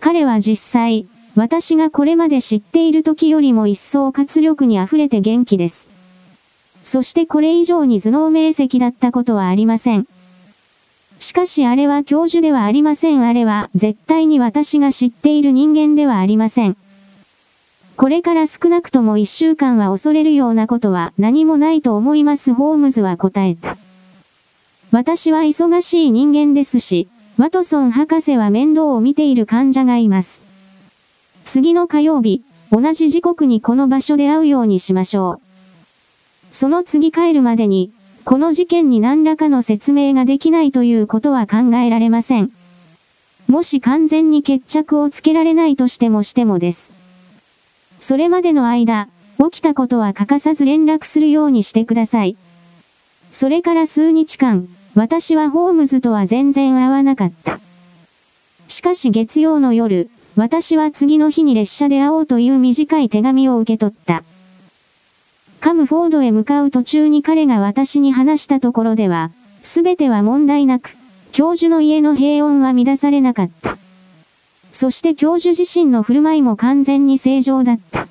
彼は実際、私がこれまで知っている時よりも一層活力に溢れて元気です。そしてこれ以上に頭脳明晰だったことはありません。しかしあれは教授ではありません。あれは絶対に私が知っている人間ではありません。これから少なくとも一週間は恐れるようなことは何もないと思いますホームズは答えた。私は忙しい人間ですし、ワトソン博士は面倒を見ている患者がいます。次の火曜日、同じ時刻にこの場所で会うようにしましょう。その次帰るまでに、この事件に何らかの説明ができないということは考えられません。もし完全に決着をつけられないとしてもしてもです。それまでの間、起きたことは欠かさず連絡するようにしてください。それから数日間、私はホームズとは全然会わなかった。しかし月曜の夜、私は次の日に列車で会おうという短い手紙を受け取った。カムフォードへ向かう途中に彼が私に話したところでは、すべては問題なく、教授の家の平穏は乱されなかった。そして教授自身の振る舞いも完全に正常だった。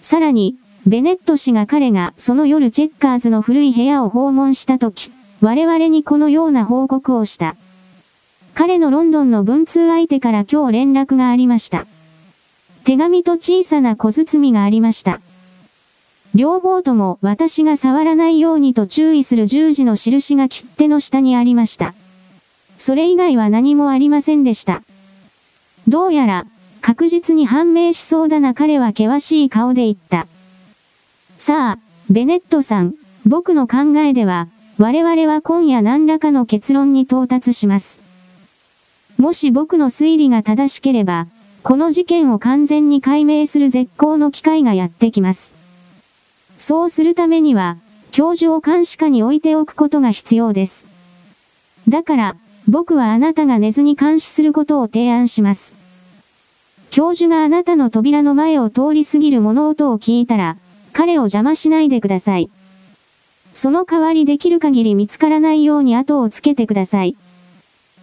さらに、ベネット氏が彼がその夜チェッカーズの古い部屋を訪問した時、我々にこのような報告をした。彼のロンドンの文通相手から今日連絡がありました。手紙と小さな小包がありました。両方とも私が触らないようにと注意する十字の印が切手の下にありました。それ以外は何もありませんでした。どうやら、確実に判明しそうだな彼は険しい顔で言った。さあ、ベネットさん、僕の考えでは、我々は今夜何らかの結論に到達します。もし僕の推理が正しければ、この事件を完全に解明する絶好の機会がやってきます。そうするためには、教授を監視下に置いておくことが必要です。だから、僕はあなたが寝ずに監視することを提案します。教授があなたの扉の前を通り過ぎる物音を聞いたら、彼を邪魔しないでください。その代わりできる限り見つからないように後をつけてください。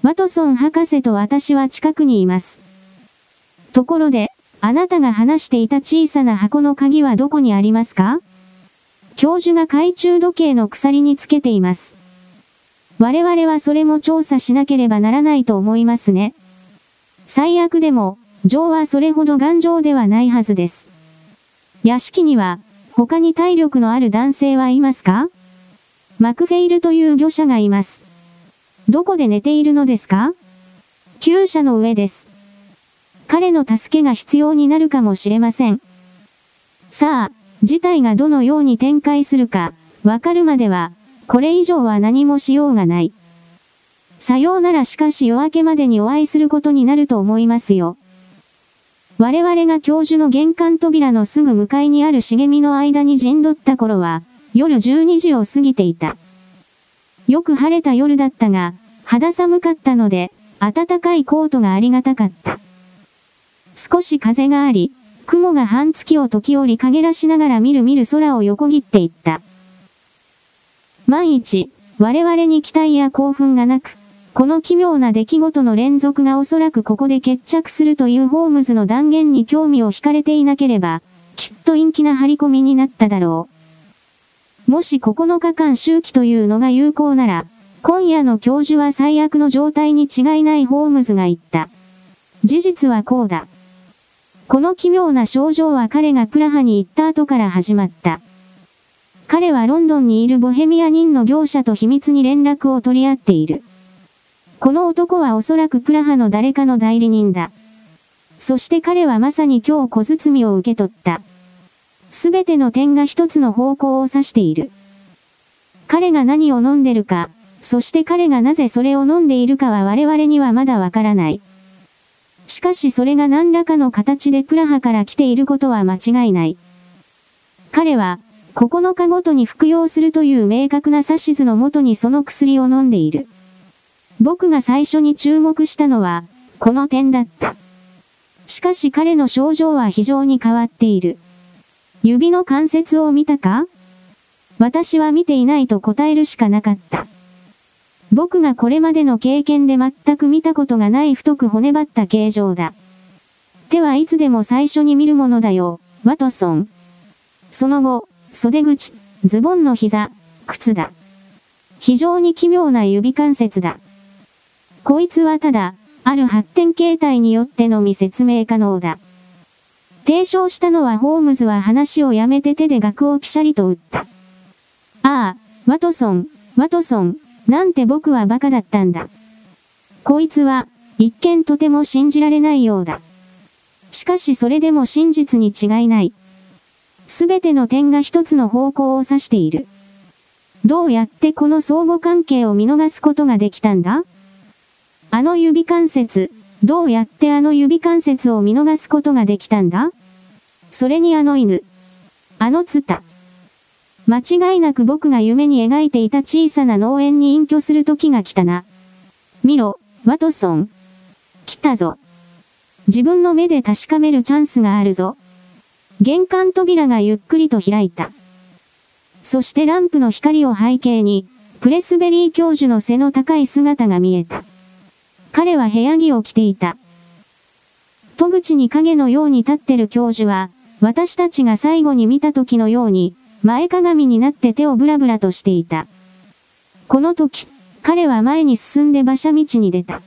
ワトソン博士と私は近くにいます。ところで、あなたが話していた小さな箱の鍵はどこにありますか？教授が懐中時計の鎖につけています。我々はそれも調査しなければならないと思いますね。最悪でも、ジョーはそれほど頑丈ではないはずです。屋敷には、他に体力のある男性はいますか？マクフェイルという魚者がいます。どこで寝ているのですか？厩舎の上です。彼の助けが必要になるかもしれません。さあ、事態がどのように展開するか、わかるまでは、これ以上は何もしようがない。さようならしかし夜明けまでにお会いすることになると思いますよ。我々が教授の玄関扉のすぐ向かいにある茂みの間に陣取った頃は、夜12時を過ぎていた。よく晴れた夜だったが、肌寒かったので、暖かいコートがありがたかった。少し風があり、雲が半月を時折陰らしながらみるみる空を横切っていった。万一、我々に期待や興奮がなく、この奇妙な出来事の連続がおそらくここで決着するというホームズの断言に興味を惹かれていなければ、きっと陰気な張り込みになっただろう。もし9日間周期というのが有効なら、今夜の教授は最悪の状態に違いないホームズが言った。事実はこうだ。この奇妙な症状は彼がプラハに行った後から始まった。彼はロンドンにいるボヘミア人の業者と秘密に連絡を取り合っている。この男はおそらくプラハの誰かの代理人だ。そして彼はまさに今日小包を受け取った。すべての点が一つの方向を指している。彼が何を飲んでるか、そして彼がなぜそれを飲んでいるかは我々にはまだわからない。しかしそれが何らかの形でプラハから来ていることは間違いない。彼は、9日ごとに服用するという明確な指図のもとにその薬を飲んでいる。僕が最初に注目したのは、この点だった。しかし彼の症状は非常に変わっている。指の関節を見たか？私は見ていないと答えるしかなかった。僕がこれまでの経験で全く見たことがない太く骨張った形状だ。手はいつでも最初に見るものだよ、ワトソン。その後、袖口、ズボンの膝、靴だ。非常に奇妙な指関節だ。こいつはただ、ある発展形態によってのみ説明可能だ。提唱したのはホームズは話をやめて手で額をピシャリと打った。ああ、ワトソン、ワトソン、なんて僕は馬鹿だったんだ。こいつは、一見とても信じられないようだ。しかしそれでも真実に違いない。すべての点が一つの方向を指している。どうやってこの相互関係を見逃すことができたんだ？あの指関節、どうやってあの指関節を見逃すことができたんだ？それにあの犬。あのツタ。間違いなく僕が夢に描いていた小さな農園に隠居する時が来たな。見ろ、ワトソン。来たぞ。自分の目で確かめるチャンスがあるぞ。玄関扉がゆっくりと開いた。そしてランプの光を背景に、プレスベリー教授の背の高い姿が見えた。彼は部屋着を着ていた。戸口に影のように立ってる教授は、私たちが最後に見た時のように、前かがみになって手をブラブラとしていた。この時、彼は前に進んで馬車道に出た。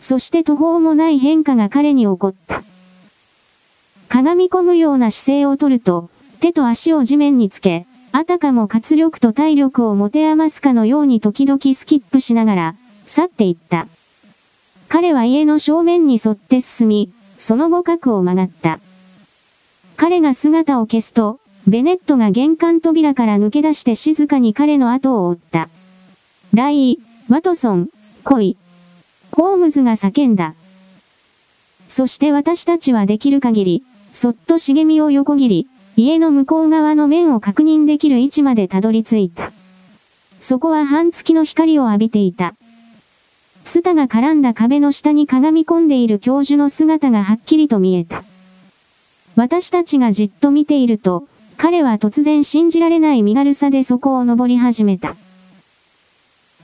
そして途方もない変化が彼に起こった。かがみ込むような姿勢をとると、手と足を地面につけ、あたかも活力と体力を持て余すかのように時々スキップしながら、去っていった。彼は家の正面に沿って進み、その後角を曲がった。彼が姿を消すと、ベネットが玄関扉から抜け出して静かに彼の後を追った。ライー、ワトソン、来い。ホームズが叫んだ。そして私たちはできる限り、そっと茂みを横切り、家の向こう側の面を確認できる位置までたどり着いた。そこは半月の光を浴びていた。ツタが絡んだ壁の下にかがみ込んでいる教授の姿がはっきりと見えた。私たちがじっと見ていると、彼は突然信じられない身軽さでそこを登り始めた。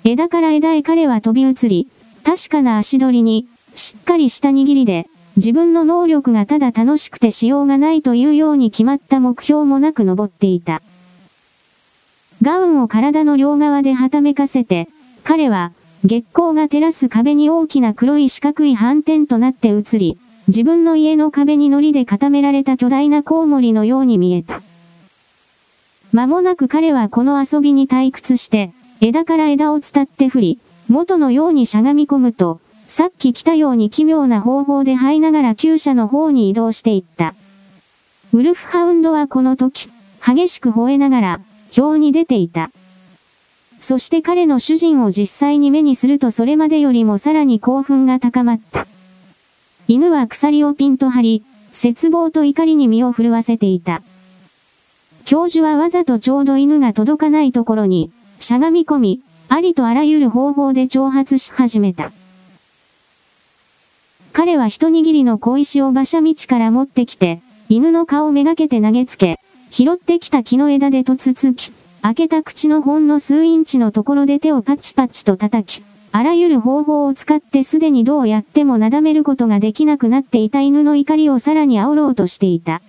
枝から枝へ彼は飛び移り、確かな足取りに、しっかりした握りで、自分の能力がただ楽しくてしようがないというように決まった目標もなく登っていた。ガウンを体の両側ではためかせて、彼は、月光が照らす壁に大きな黒い四角い斑点となって映り、自分の家の壁に糊で固められた巨大なコウモリのように見えた。間もなく彼はこの遊びに退屈して、枝から枝を伝って振り、元のようにしゃがみ込むと、さっき来たように奇妙な方法で這いながら厩舎の方に移動していった。ウルフハウンドはこの時、激しく吠えながら、表に出ていた。そして彼の主人を実際に目にするとそれまでよりもさらに興奮が高まった。犬は鎖をピンと張り、絶望と怒りに身を震わせていた。教授はわざとちょうど犬が届かないところに、しゃがみ込み、ありとあらゆる方法で挑発し始めた。彼は一握りの小石を馬車道から持ってきて、犬の顔めがけて投げつけ、拾ってきた木の枝でとつつき、開けた口のほんの数インチのところで手をパチパチと叩き、あらゆる方法を使ってすでにどうやってもなだめることができなくなっていた犬の怒りをさらに煽ろうとしていた。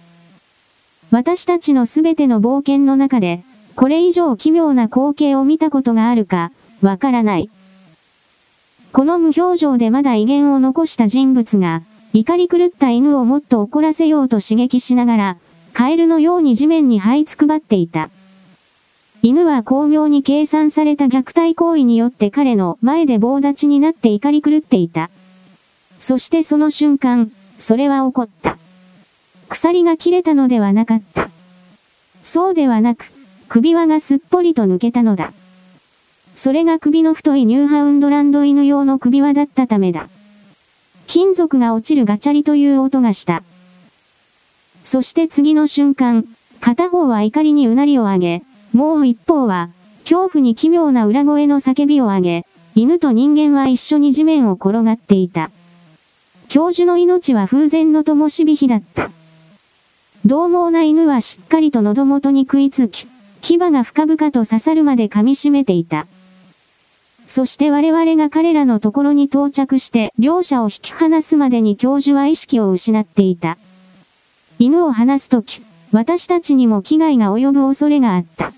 私たちのすべての冒険の中で、これ以上奇妙な光景を見たことがあるか、わからない。この無表情でまだ威厳を残した人物が、怒り狂った犬をもっと怒らせようと刺激しながら、カエルのように地面に這いつくばっていた。犬は巧妙に計算された虐待行為によって彼の前で棒立ちになって怒り狂っていた。そしてその瞬間、それは起こった。鎖が切れたのではなかった。そうではなく、首輪がすっぽりと抜けたのだ。それが首の太いニューハウンドランド犬用の首輪だったためだ。金属が落ちるガチャリという音がした。そして次の瞬間、片方は怒りにうなりを上げ、もう一方は、恐怖に奇妙な裏声の叫びを上げ、犬と人間は一緒に地面を転がっていた。教授の命は風前の灯火火だった。獰猛な犬はしっかりと喉元に食いつき、牙が深々と刺さるまで噛み締めていた。そして我々が彼らのところに到着して両者を引き離すまでに教授は意識を失っていた。犬を離すとき、私たちにも危害が及ぶ恐れがあった。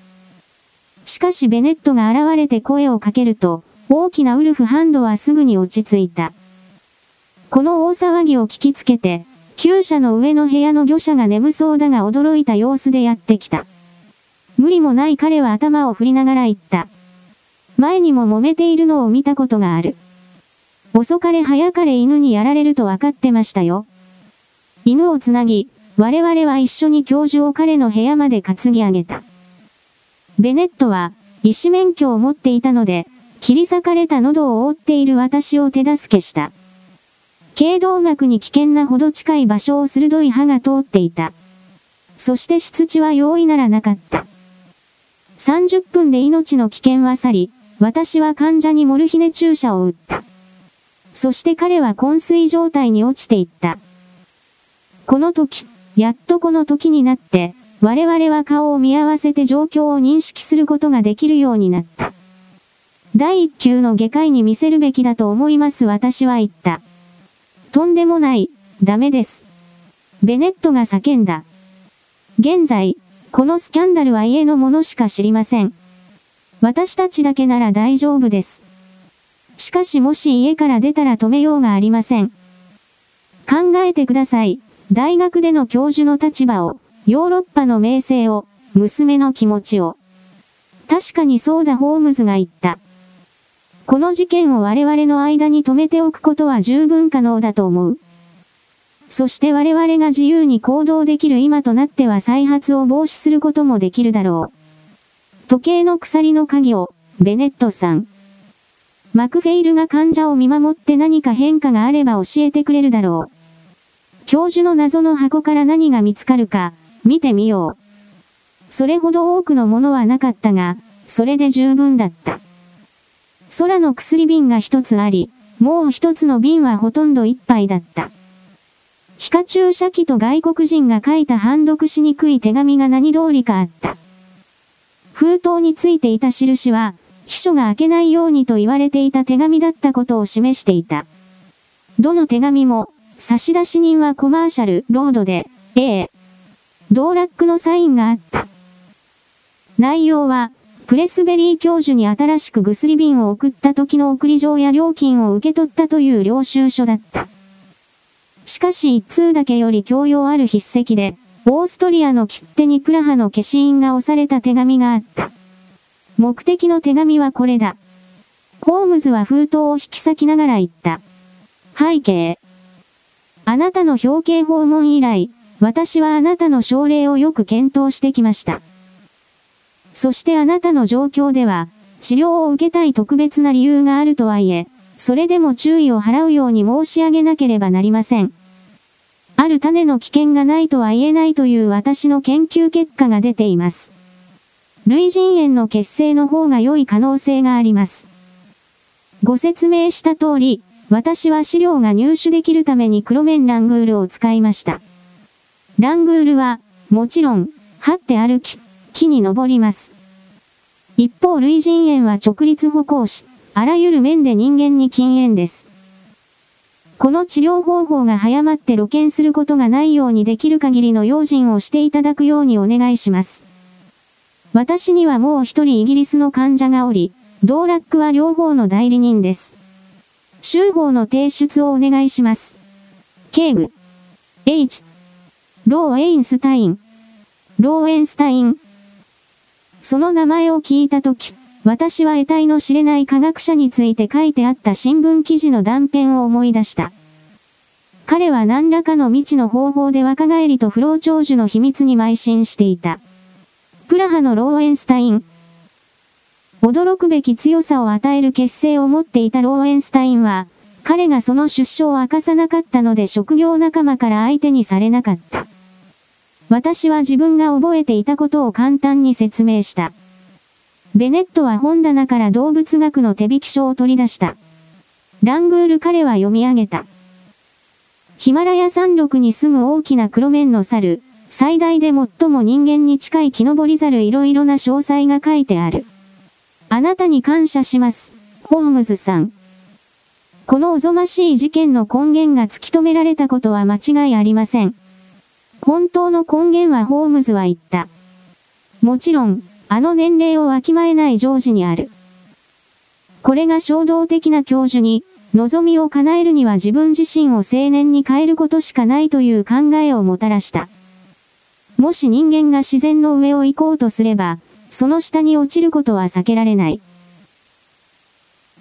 しかしベネットが現れて声をかけると、大きなウルフハンドはすぐに落ち着いた。この大騒ぎを聞きつけて、厩舎の上の部屋の魚者が眠そうだが驚いた様子でやってきた。無理もない彼は頭を振りながら言った。前にも揉めているのを見たことがある。遅かれ早かれ犬にやられると分かってましたよ。犬をつなぎ、我々は一緒に教授を彼の部屋まで担ぎ上げた。ベネットは、医師免許を持っていたので、切り裂かれた喉を覆っている私を手助けした。頸動脈に危険なほど近い場所を鋭い歯が通っていた。そして質地は容易ならなかった。30分で命の危険は去り、私は患者にモルヒネ注射を打った。そして彼は昏睡状態に落ちていった。この時、やっとこの時になって、我々は顔を見合わせて状況を認識することができるようになった。第一級の外科医に見せるべきだと思います私は言った。とんでもない、ダメです。ベネットが叫んだ。現在、このスキャンダルは家のものしか知りません。私たちだけなら大丈夫です。しかしもし家から出たら止めようがありません。考えてください。大学での教授の立場を。ヨーロッパの名声を、娘の気持ちを。確かにそうだホームズが言った。この事件を我々の間に止めておくことは十分可能だと思う。そして我々が自由に行動できる今となっては再発を防止することもできるだろう。時計の鎖の鍵を、ベネットさん。マクフェイルが患者を見守って何か変化があれば教えてくれるだろう。教授の謎の箱から何が見つかるか、見てみよう。それほど多くのものはなかったが、それで十分だった。空の薬瓶が一つあり、もう一つの瓶はほとんど一杯だった。皮下注射器と外国人が書いた判読しにくい手紙が何通りかあった。封筒についていた印は、秘書が開けないようにと言われていた手紙だったことを示していた。どの手紙も、差出人はコマーシャル、ロードで、A、道楽のサインがあった。内容は、プレスベリー教授に新しく薬瓶を送った時の送り状や料金を受け取ったという領収書だった。しかし一通だけより教養ある筆跡で、オーストリアの切手にプラハの消印が押された手紙があった。目的の手紙はこれだ。ホームズは封筒を引き裂きながら言った。背景。あなたの表敬訪問以来、私はあなたの症例をよく検討してきました。そしてあなたの状況では、治療を受けたい特別な理由があるとはいえ、それでも注意を払うように申し上げなければなりません。ある種の危険がないとは言えないという私の研究結果が出ています。類人猿の血清の方が良い可能性があります。ご説明した通り、私は資料が入手できるために黒面ラングールを使いました。ラングールは、もちろん、張って歩き、木に登ります。一方類人猿は直立歩行し、あらゆる面で人間に禁煙です。この治療方法が早まって露見することがないようにできる限りの用心をしていただくようにお願いします。私にはもう一人イギリスの患者がおり、ドーラックは両方の代理人です。週報の提出をお願いします。敬具。H。ローエインスタイン。ローエンスタイン。その名前を聞いたとき、私は得体の知れない科学者について書いてあった新聞記事の断片を思い出した。彼は何らかの未知の方法で若返りと不老長寿の秘密に邁進していた。プラハのローエンスタイン。驚くべき強さを与える結成を持っていたローエンスタインは、彼がその出生を明かさなかったので職業仲間から相手にされなかった。私は自分が覚えていたことを簡単に説明した。ベネットは本棚から動物学の手引き書を取り出した。ラングール彼は読み上げた。ヒマラヤ山麓に住む大きな黒面の猿、最大で最も人間に近い木登り猿いろいろな詳細が書いてある。あなたに感謝します、ホームズさん。このおぞましい事件の根源が突き止められたことは間違いありません。本当の根源はホームズは言った。もちろん、あの年齢をわきまえない常時にある。これが衝動的な教授に、望みを叶えるには自分自身を青年に変えることしかないという考えをもたらした。もし人間が自然の上を行こうとすれば、その下に落ちることは避けられない。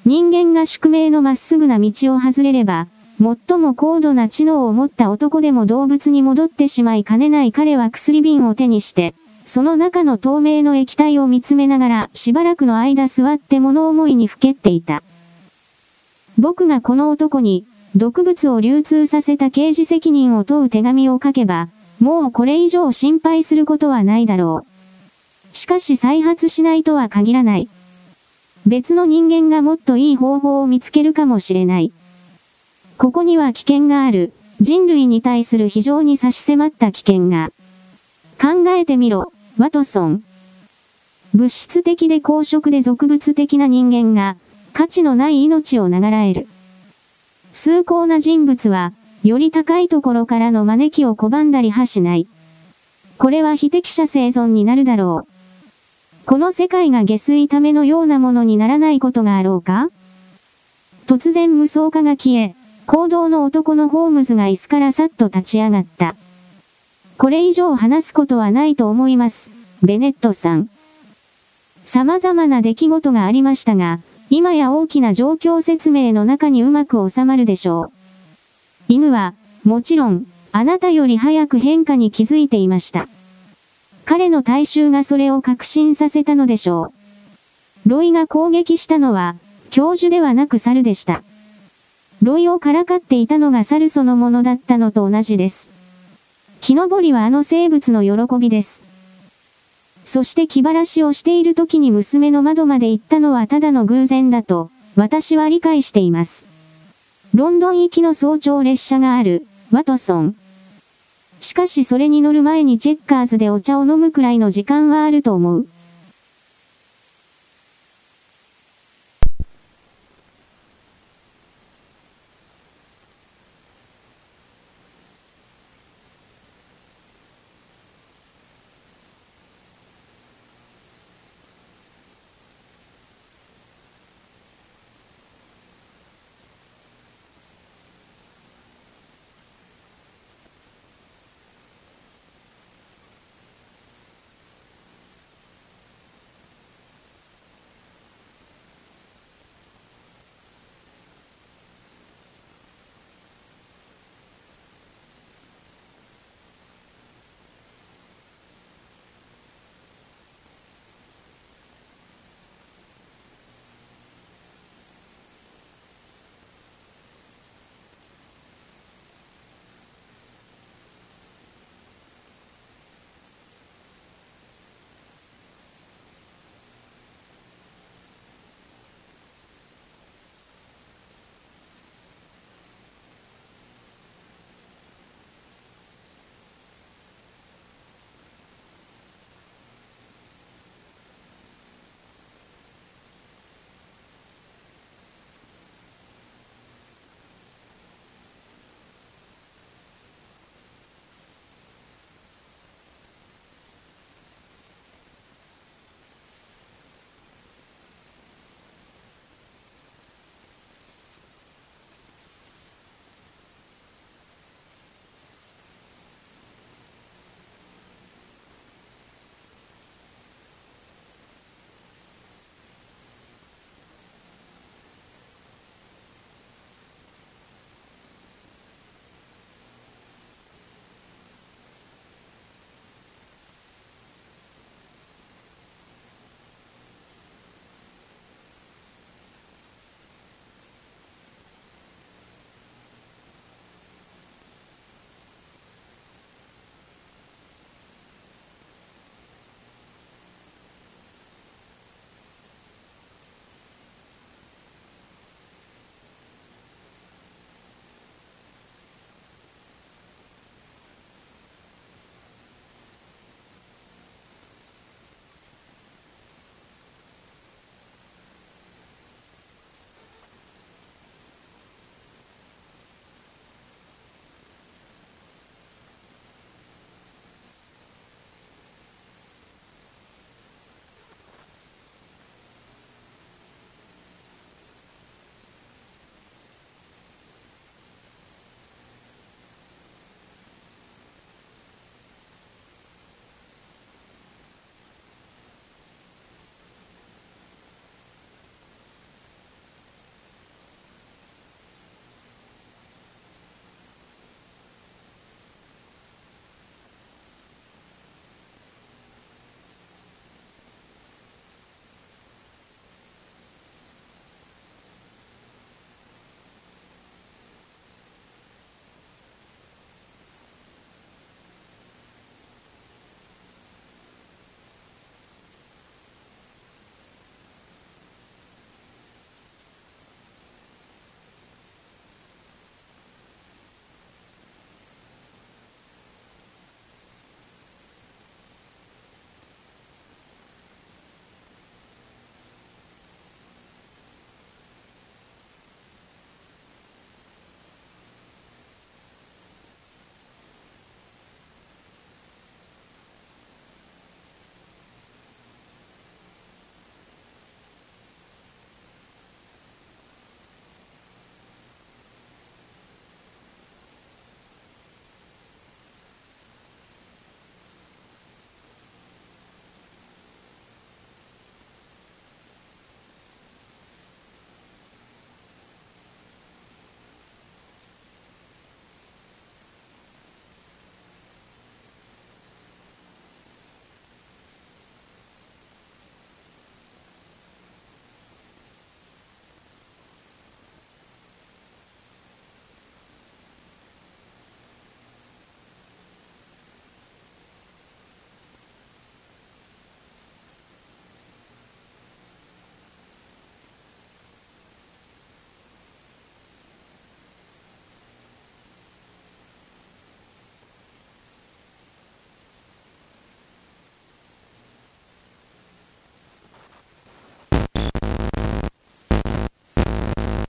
人間が宿命のまっすぐな道を外れれば、最も高度な知能を持った男でも動物に戻ってしまいかねない彼は薬瓶を手にして、その中の透明の液体を見つめながらしばらくの間座って物思いにふけっていた。僕がこの男に毒物を流通させた刑事責任を問う手紙を書けば、もうこれ以上心配することはないだろう。しかし再発しないとは限らない。別の人間がもっといい方法を見つけるかもしれない。ここには危険がある。人類に対する非常に差し迫った危険が。考えてみろ。ワトソン。物質的で公職で俗物的な人間が、価値のない命を流らえる。崇高な人物は、より高いところからの招きを拒んだりはしない。これは非適者生存になるだろう。この世界が下水ためのようなものにならないことがあろうか？突然無双化が消え、行動の男のホームズが椅子からさっと立ち上がった。これ以上話すことはないと思います。ベネットさん。様々な出来事がありましたが、今や大きな状況説明の中にうまく収まるでしょう。犬は、もちろん、あなたより早く変化に気づいていました。彼の大衆がそれを確信させたのでしょう。ロイが攻撃したのは、教授ではなく猿でした。ロイをからかっていたのが猿そのものだったのと同じです。木登りはあの生物の喜びです。そして気晴らしをしている時に娘の窓まで行ったのはただの偶然だと、私は理解しています。ロンドン行きの早朝列車がある、ワトソン、しかしそれに乗る前にチェッカーズでお茶を飲むくらいの時間はあると思う。